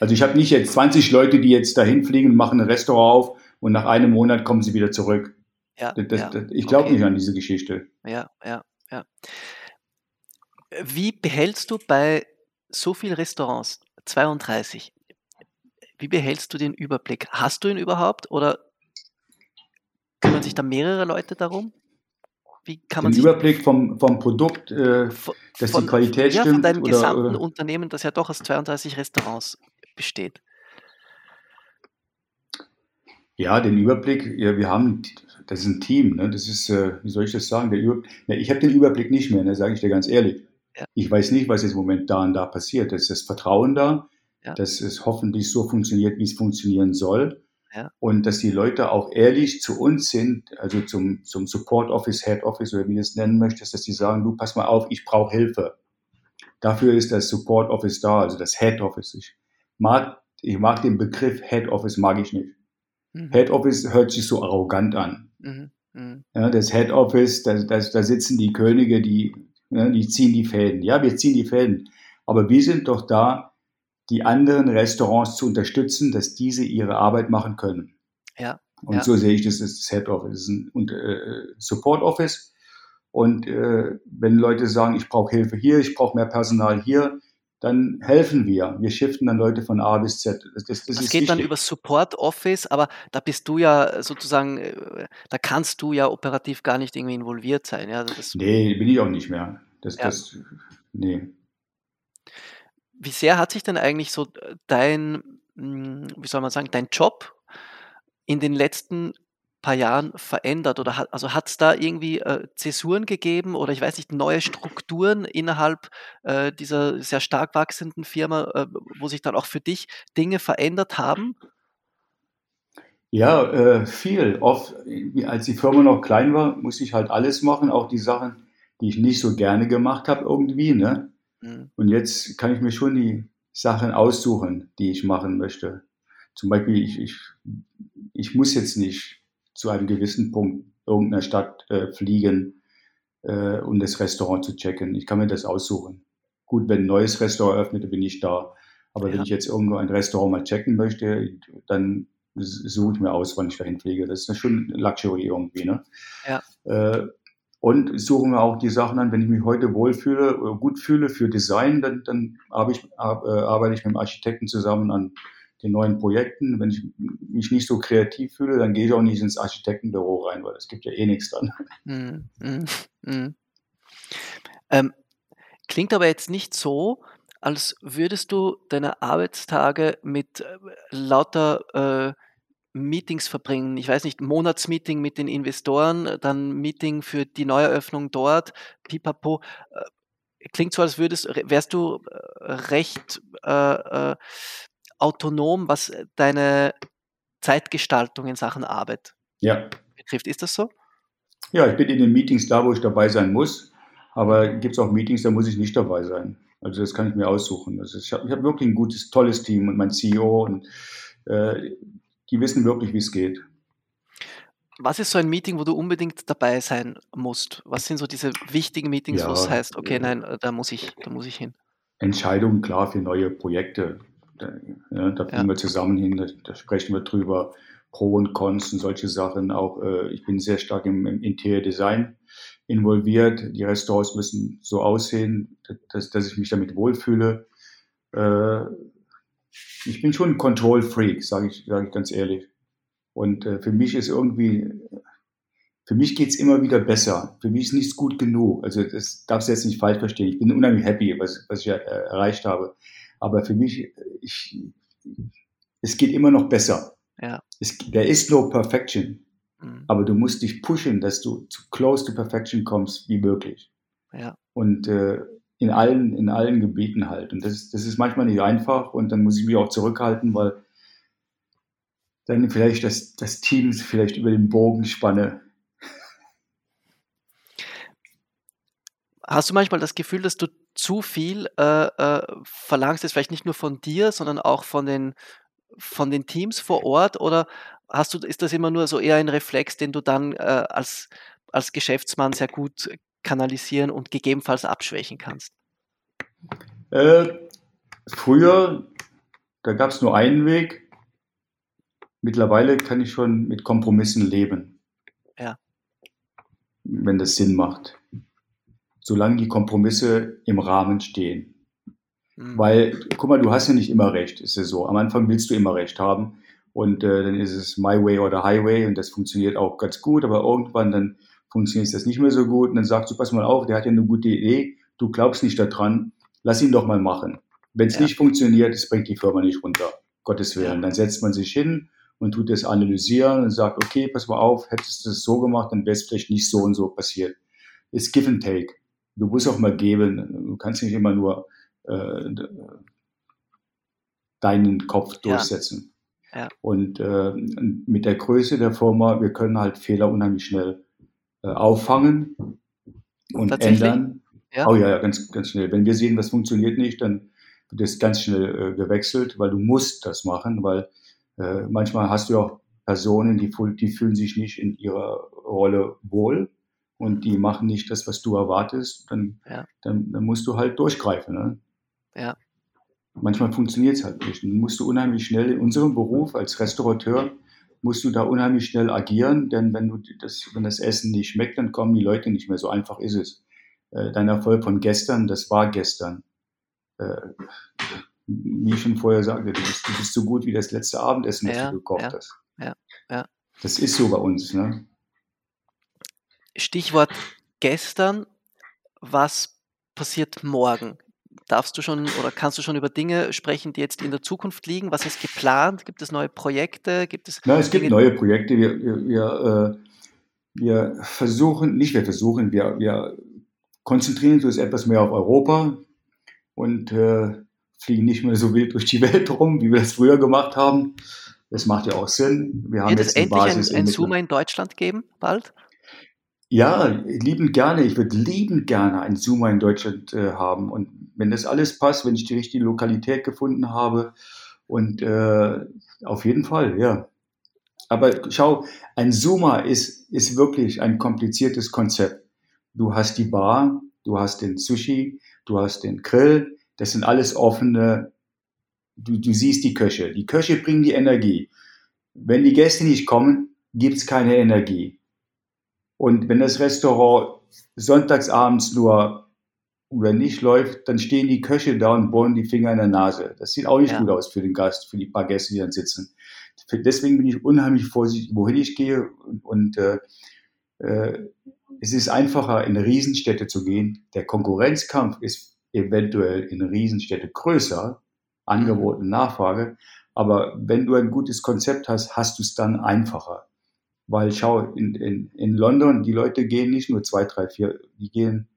S1: Also ich habe nicht jetzt 20 Leute, die jetzt dahin fliegen, machen ein Restaurant auf und nach einem Monat kommen sie wieder zurück.
S3: Ja,
S1: Das,
S3: ja,
S1: das, ich glaube
S3: okay.
S1: nicht an diese Geschichte.
S3: Ja, ja, ja. Wie behältst du bei so vielen Restaurants, 32, wie behältst du den Überblick? Hast du ihn überhaupt oder kümmern sich da mehrere Leute darum? Wie kann man
S1: Den Überblick vom, vom Produkt, äh,
S3: von,
S1: dass
S3: von,
S1: die Qualität
S3: ja,
S1: stimmt.
S3: von deinem
S1: oder,
S3: gesamten
S1: oder,
S3: Unternehmen, das ja doch aus 32 Restaurants besteht?
S1: ja, den Überblick, ja, wir haben, das ist ein Team, ne? das ist, äh, wie soll ich das sagen, der Über, ne, ich habe den Überblick nicht mehr, ne, sage ich dir ganz ehrlich.
S3: Ja.
S1: Ich weiß nicht, was jetzt im Moment da und da passiert. Es ist das Vertrauen da,
S3: Ja.
S1: dass es hoffentlich so funktioniert, wie es funktionieren soll.
S3: Ja.
S1: Und dass die Leute auch ehrlich zu uns sind, also zum, zum Support Office, Head Office oder wie du es nennen möchtest, dass die sagen, du pass mal auf, ich brauche Hilfe. Dafür ist das Support Office da, also das Head Office. Ich mag, ich mag den Begriff Head Office, mag ich nicht.
S3: Mhm.
S1: Head Office hört sich so arrogant an.
S3: Mhm. Mhm.
S1: Ja, das Head Office, da, da, da sitzen die Könige, die, ja, die ziehen die Fäden. Ja, wir ziehen die Fäden. Aber wir sind doch da, die anderen Restaurants zu unterstützen, dass diese ihre Arbeit machen können.
S3: Ja.
S1: Und ja. so sehe ich das, das ist das Head Office, das ist ein und, äh, Support Office. Und äh, wenn Leute sagen, ich brauche Hilfe hier, ich brauche mehr Personal hier, dann helfen wir. Wir shiften dann Leute von A bis Z.
S3: Das, das, das, das geht wichtig. dann über Support Office, aber da bist du ja sozusagen, äh, da kannst du ja operativ gar nicht irgendwie involviert sein. Ja,
S1: das nee, bin ich auch nicht mehr. Das, ja. das, nee.
S3: Wie sehr hat sich denn eigentlich so dein, hm, wie soll man sagen, dein Job in den letzten paar Jahren verändert? Oder hat, also hat es da irgendwie äh, Zäsuren gegeben oder ich weiß nicht, neue Strukturen innerhalb äh, dieser sehr stark wachsenden Firma, äh, wo sich dann auch für dich Dinge verändert haben?
S1: Ja, äh, viel. Oft, als die Firma noch klein war, musste ich halt alles machen, auch die Sachen, die ich nicht so gerne gemacht habe irgendwie. Ne? Mhm. Und jetzt kann ich mir schon die Sachen aussuchen, die ich machen möchte. Zum Beispiel, ich, ich, ich muss jetzt nicht zu einem gewissen Punkt irgendeiner Stadt äh, fliegen, äh, um das Restaurant zu checken. Ich kann mir das aussuchen. Gut, wenn ein neues Restaurant öffnet, bin ich da. Aber ja. wenn ich jetzt irgendwo ein Restaurant mal checken möchte, dann suche ich mir aus, wann ich dahin fliege. Das ist schon Luxury irgendwie. Ne? Ja. Äh, und suchen wir auch die Sachen an, wenn ich mich heute wohlfühle, oder gut fühle für Design, dann, dann ich, äh, arbeite ich mit dem Architekten zusammen an den neuen Projekten. Wenn ich mich nicht so kreativ fühle, dann gehe ich auch nicht ins Architektenbüro rein, weil es gibt ja eh nichts dann. Mm, mm,
S3: mm. Ähm, klingt aber jetzt nicht so, als würdest du deine Arbeitstage mit äh, lauter äh, Meetings verbringen. Ich weiß nicht, Monatsmeeting mit den Investoren, dann Meeting für die Neueröffnung dort, pipapo. Äh, klingt so, als würdest, wärst du äh, recht äh, äh, autonom, was äh, deine Zeitgestaltung in Sachen Arbeit ja. betrifft. Ist das so?
S1: Ja, ich bin in den Meetings da, wo ich dabei sein muss. Aber gibt es auch Meetings, da muss ich nicht dabei sein. Also das kann ich mir aussuchen. Also ich habe hab wirklich ein gutes, tolles Team und mein CEO und äh, die wissen wirklich, wie es geht.
S3: Was ist so ein Meeting, wo du unbedingt dabei sein musst? Was sind so diese wichtigen Meetings, ja, wo es heißt, okay, nein, da muss ich, da muss ich hin?
S1: Entscheidungen klar für neue Projekte. Da, ja, da ja. wir zusammen hin, da, da, sprechen wir drüber, Pro und Cons und solche Sachen. Auch äh, ich bin sehr stark im, im Interior Design involviert. Die Restaurants müssen so aussehen, dass, dass ich mich damit wohlfühle. Äh, ich bin schon ein Control Freak, sage ich, sag ich ganz ehrlich. Und äh, für mich ist irgendwie, für mich geht's immer wieder besser. Für mich ist nichts gut genug. Also das darfst du jetzt nicht falsch verstehen. Ich bin unheimlich happy, was, was ich äh, erreicht habe. Aber für mich, ich, es geht immer noch besser. Ja. Es, there is no perfection. Mhm. Aber du musst dich pushen, dass du zu close to perfection kommst wie möglich. Ja. Und äh, in allen, in allen Gebieten halt. Und das, das ist manchmal nicht einfach und dann muss ich mich auch zurückhalten, weil dann vielleicht das, das Team vielleicht über den Bogen spanne.
S3: Hast du manchmal das Gefühl, dass du zu viel äh, äh, verlangst, jetzt vielleicht nicht nur von dir, sondern auch von den, von den Teams vor Ort? Oder hast du, ist das immer nur so eher ein Reflex, den du dann äh, als, als Geschäftsmann sehr gut kanalisieren und gegebenenfalls abschwächen kannst?
S1: Äh, früher, da gab es nur einen Weg. Mittlerweile kann ich schon mit Kompromissen leben. Ja. Wenn das Sinn macht. Solange die Kompromisse im Rahmen stehen. Mhm. Weil, guck mal, du hast ja nicht immer recht, ist ja so. Am Anfang willst du immer recht haben. Und äh, dann ist es My Way oder Highway und das funktioniert auch ganz gut, aber irgendwann dann funktioniert das nicht mehr so gut und dann sagst du, pass mal auf, der hat ja eine gute Idee, du glaubst nicht daran, lass ihn doch mal machen. Wenn es ja. nicht funktioniert, es bringt die Firma nicht runter, Gottes Willen. Dann setzt man sich hin und tut das analysieren und sagt, okay, pass mal auf, hättest du es so gemacht, dann wäre es vielleicht nicht so und so passiert. Ist Give and Take. Du musst auch mal geben. Du kannst nicht immer nur äh, deinen Kopf durchsetzen. Ja. Ja. Und äh, mit der Größe der Firma, wir können halt Fehler unheimlich schnell auffangen und ändern. Ja? Oh ja, ja, ganz, ganz schnell. Wenn wir sehen, was funktioniert nicht, dann wird das ganz schnell äh, gewechselt, weil du musst das machen, weil äh, manchmal hast du auch Personen, die, die fühlen sich nicht in ihrer Rolle wohl und die machen nicht das, was du erwartest, dann, ja. dann, dann musst du halt durchgreifen. Ne? Ja. Manchmal funktioniert es halt nicht. Dann musst du unheimlich schnell in unserem Beruf als Restaurateur musst du da unheimlich schnell agieren, denn wenn du das, wenn das Essen nicht schmeckt, dann kommen die Leute nicht mehr. So einfach ist es. Äh, dein Erfolg von gestern, das war gestern. Äh, wie ich schon vorher sagte, du bist, du bist so gut wie das letzte Abendessen, das
S3: Ja,
S1: du gekocht
S3: ja,
S1: hast.
S3: ja, ja.
S1: Das ist so bei uns. Ne?
S3: Stichwort gestern. Was passiert morgen? Darfst du schon oder kannst du schon über Dinge sprechen, die jetzt in der Zukunft liegen? Was ist geplant? Gibt es neue Projekte? Gibt es
S1: Na, es gibt neue Projekte. Wir, wir, wir, äh, wir versuchen, nicht wir versuchen, wir, wir konzentrieren uns etwas mehr auf Europa und äh, fliegen nicht mehr so wild durch die Welt rum, wie wir das früher gemacht haben. Das macht ja auch Sinn. Wir haben
S3: Wird es
S1: jetzt eine
S3: endlich ein,
S1: Basis in
S3: ein
S1: Mittel-
S3: Zoomer in Deutschland geben, bald?
S1: Ja, liebend gerne. Ich würde liebend gerne einen Zoomer in Deutschland äh, haben. Und wenn das alles passt, wenn ich die richtige Lokalität gefunden habe und äh, auf jeden Fall, ja. Aber schau, ein Zoomer ist, ist wirklich ein kompliziertes Konzept. Du hast die Bar, du hast den Sushi, du hast den Grill. Das sind alles offene, du, du siehst die Köche. Die Köche bringen die Energie. Wenn die Gäste nicht kommen, gibt's keine Energie. Und wenn das Restaurant sonntagsabends nur oder nicht läuft, dann stehen die Köche da und bohren die Finger in der Nase. Das sieht auch nicht
S3: Ja.
S1: gut aus für den Gast, für die paar Gäste, die dann sitzen. Deswegen bin ich unheimlich vorsichtig, wohin ich gehe. Und, und äh, äh, es ist einfacher, in Riesenstädte zu gehen. Der Konkurrenzkampf ist eventuell in Riesenstädte größer, Angebot und Nachfrage. Aber wenn du ein gutes Konzept hast, hast du es dann einfacher. Weil schau, in, in, in London, die Leute gehen nicht nur zwei, drei, vier, die gehen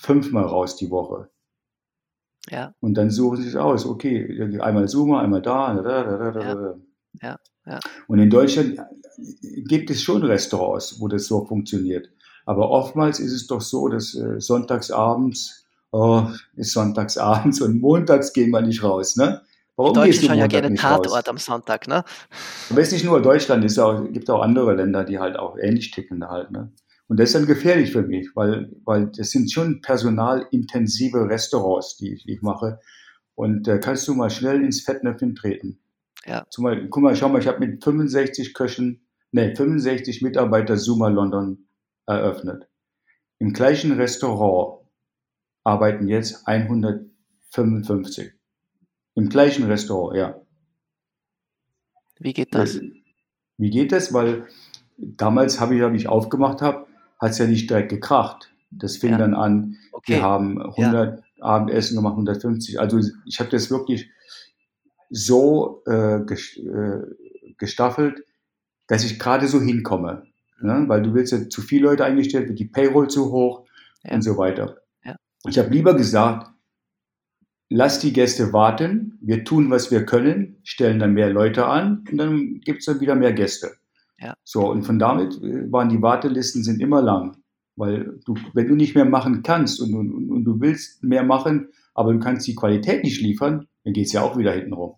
S1: fünfmal raus die Woche.
S3: Ja,
S1: Und dann suchen sie es aus. Okay, einmal Zoomer, einmal da. Da, da, da,
S3: Ja. Ja, ja.
S1: Und in Deutschland gibt es schon Restaurants, wo das so funktioniert. Aber oftmals ist es doch so, dass äh, sonntagsabends, oh, ist sonntagsabends und montags gehen wir nicht raus. Ne?
S3: Die
S1: Warum
S3: Deutschen
S1: gehst du
S3: schauen ja gerne
S1: nicht raus?
S3: Tatort am Sonntag, ne?
S1: Aber es ist nicht nur Deutschland, es auch, gibt auch andere Länder, die halt auch ähnlich ticken halt. Ne? Und das ist dann gefährlich für mich, weil, weil das sind schon personalintensive Restaurants, die ich, die ich mache. Und da kannst du mal schnell ins Fettnäpfchen treten.
S3: Ja.
S1: Zumal, guck mal, schau mal, ich habe mit 65 Köchen, nee, 65 Mitarbeiter Zuma London eröffnet. Im gleichen Restaurant arbeiten jetzt 155. Im gleichen Restaurant, ja.
S3: Wie geht das?
S1: Wie geht das? Weil damals habe ich, hab ich aufgemacht habe, hat es ja nicht direkt gekracht. Das fing
S3: Ja.
S1: dann an,
S3: Okay.
S1: wir haben 100 Abendessen gemacht, 150. Also ich habe das wirklich so äh, äh, gestaffelt, dass ich gerade so hinkomme. Ne? Weil du willst ja zu viele Leute eingestellt, wird die Payroll zu hoch
S3: Ja.
S1: und so weiter.
S3: Ja.
S1: Ich habe lieber gesagt, lass die Gäste warten, wir tun, was wir können, stellen dann mehr Leute an und dann gibt es dann wieder mehr Gäste.
S3: Ja.
S1: So, und von damit äh, waren die Wartelisten sind immer lang. Weil du, wenn du nicht mehr machen kannst und, und, und du willst mehr machen, aber du kannst die Qualität nicht liefern, dann geht's ja auch wieder hinten rum.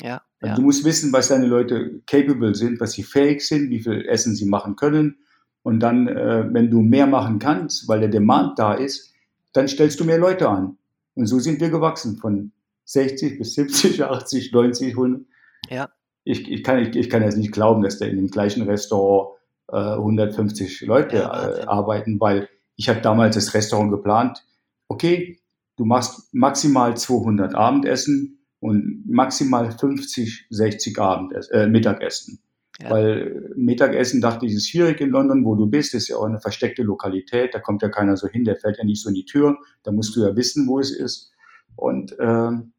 S3: Ja,
S1: Also
S3: ja.
S1: Du musst wissen, was deine Leute capable sind, was sie fähig sind, wie viel Essen sie machen können. Und dann, äh, wenn du mehr machen kannst, weil der Demand da ist, dann stellst du mehr Leute an. Und so sind wir gewachsen von 60 bis 70, 80, 90, 100.
S3: Ja.
S1: Ich, ich, kann, ich, ich kann jetzt nicht glauben, dass da in dem gleichen Restaurant äh, 150 Leute äh, arbeiten, weil ich habe damals das Restaurant geplant. Okay, du machst maximal 200 Abendessen und maximal 50, 60 Abendessen, äh, Mittagessen.
S3: Ja.
S1: Weil äh, Mittagessen dachte ich, ist schwierig in London, wo du bist, ist ja auch eine versteckte Lokalität, da kommt ja keiner so hin, der fällt ja nicht so in die Tür, da musst du ja wissen, wo es ist. Und ähm,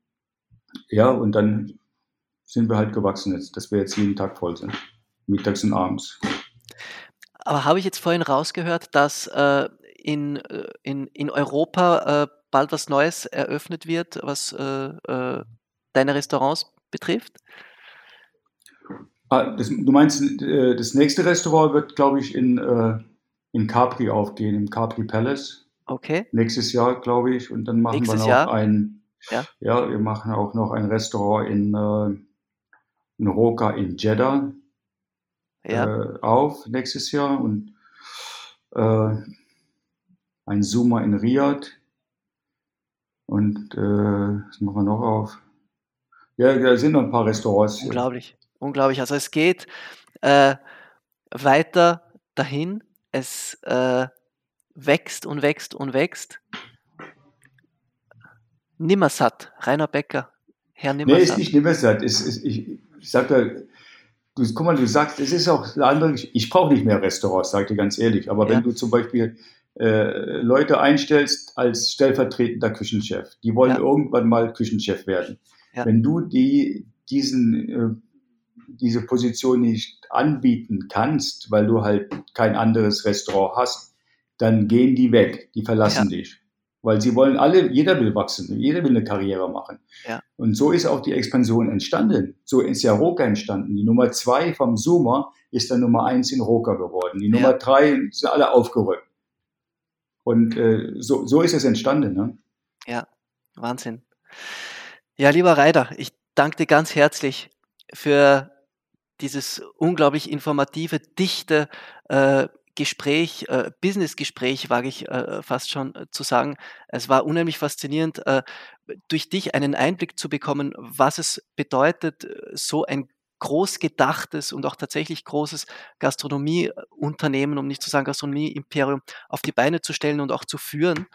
S1: ja, und dann sind wir halt gewachsen jetzt, dass wir jetzt jeden Tag voll sind, mittags und abends.
S3: Aber habe ich jetzt vorhin rausgehört, dass äh, in, äh, in, in Europa äh, bald was Neues eröffnet wird, was äh, äh, deine Restaurants betrifft?
S1: Ah, das, du meinst, äh, das nächste Restaurant wird, glaube ich, in, in Capri aufgehen, im Capri Palace.
S3: Okay.
S1: Nächstes Jahr, glaube ich. Und dann machen
S3: Nächstes
S1: wir noch
S3: Jahr?
S1: ein,
S3: Ja.
S1: ja, wir machen auch noch ein Restaurant in Roka in Jeddah
S3: Ja.
S1: äh, auf nächstes Jahr und äh, ein Zoomer in Riyadh. Und äh, was machen wir noch auf? Ja, da sind noch ein paar Restaurants.
S3: Unglaublich. unglaublich. Also es geht äh, weiter dahin. Es äh, wächst und wächst und wächst. Nimmersatt, Rainer Becker,
S1: Herr Nimmersatt. Nee, ist nicht Nimmersatt. Ist, ist, ich ich sage du, guck mal, du sagst, es ist auch eine andere, ich brauche nicht mehr Restaurants, ich dir ganz ehrlich. Aber ja. wenn du zum Beispiel äh, Leute einstellst als stellvertretender Küchenchef, die wollen ja. irgendwann mal Küchenchef werden. Ja. Wenn du die, diesen, äh, diese Position nicht anbieten kannst, weil du halt kein anderes Restaurant hast, dann gehen die weg, die verlassen dich. Weil sie wollen alle, jeder will wachsen, jeder will eine Karriere machen. Ja. Und so ist auch die Expansion entstanden. So ist ja Roka entstanden. Die Nummer zwei vom Zoomer ist dann Nummer eins in Roka geworden. Die Nummer ja. drei sind alle aufgerückt. Und äh, so, so ist es entstanden. Ne?
S3: Ja, Wahnsinn. Ja, lieber Reider, ich danke dir ganz herzlich für dieses unglaublich informative, dichte äh, Gespräch, äh, Business-Gespräch, wage ich äh, fast schon äh, zu sagen. Es war unheimlich faszinierend, äh, durch dich einen Einblick zu bekommen, was es bedeutet, äh, so ein groß gedachtes und auch tatsächlich großes Gastronomieunternehmen, um nicht zu sagen Gastronomie-Imperium, auf die Beine zu stellen und auch zu führen.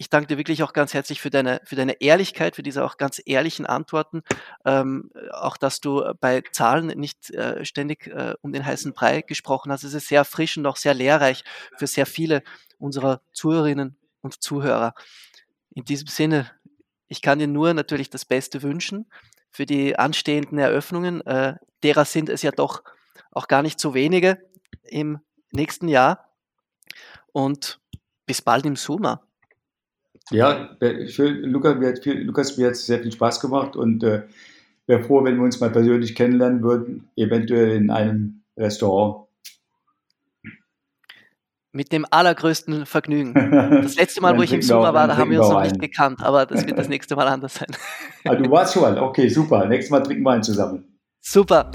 S3: Äh, ich danke dir wirklich auch ganz herzlich für deine, für deine Ehrlichkeit, für diese auch ganz ehrlichen Antworten. Ähm, auch, dass du bei Zahlen nicht äh, ständig äh, um den heißen Brei gesprochen hast. Es ist sehr frisch und auch sehr lehrreich für sehr viele unserer Zuhörerinnen und Zuhörer. In diesem Sinne, ich kann dir nur natürlich das Beste wünschen für die anstehenden Eröffnungen. Äh, derer sind es ja doch auch gar nicht so wenige im nächsten Jahr. Und bis bald im Summa.
S1: Ja, schön. Lukas, mir hat, viel, Lukas, mir hat sehr viel Spaß gemacht und äh, wäre froh, wenn wir uns mal persönlich kennenlernen würden, eventuell in einem Restaurant.
S3: Mit dem allergrößten Vergnügen. Das letzte Mal, wo ich im Sommer war, da haben wir uns noch nicht gekannt, aber das wird das nächste Mal anders sein.
S1: ah, du warst schon. Okay, super. Nächstes Mal trinken wir einen zusammen.
S3: Super.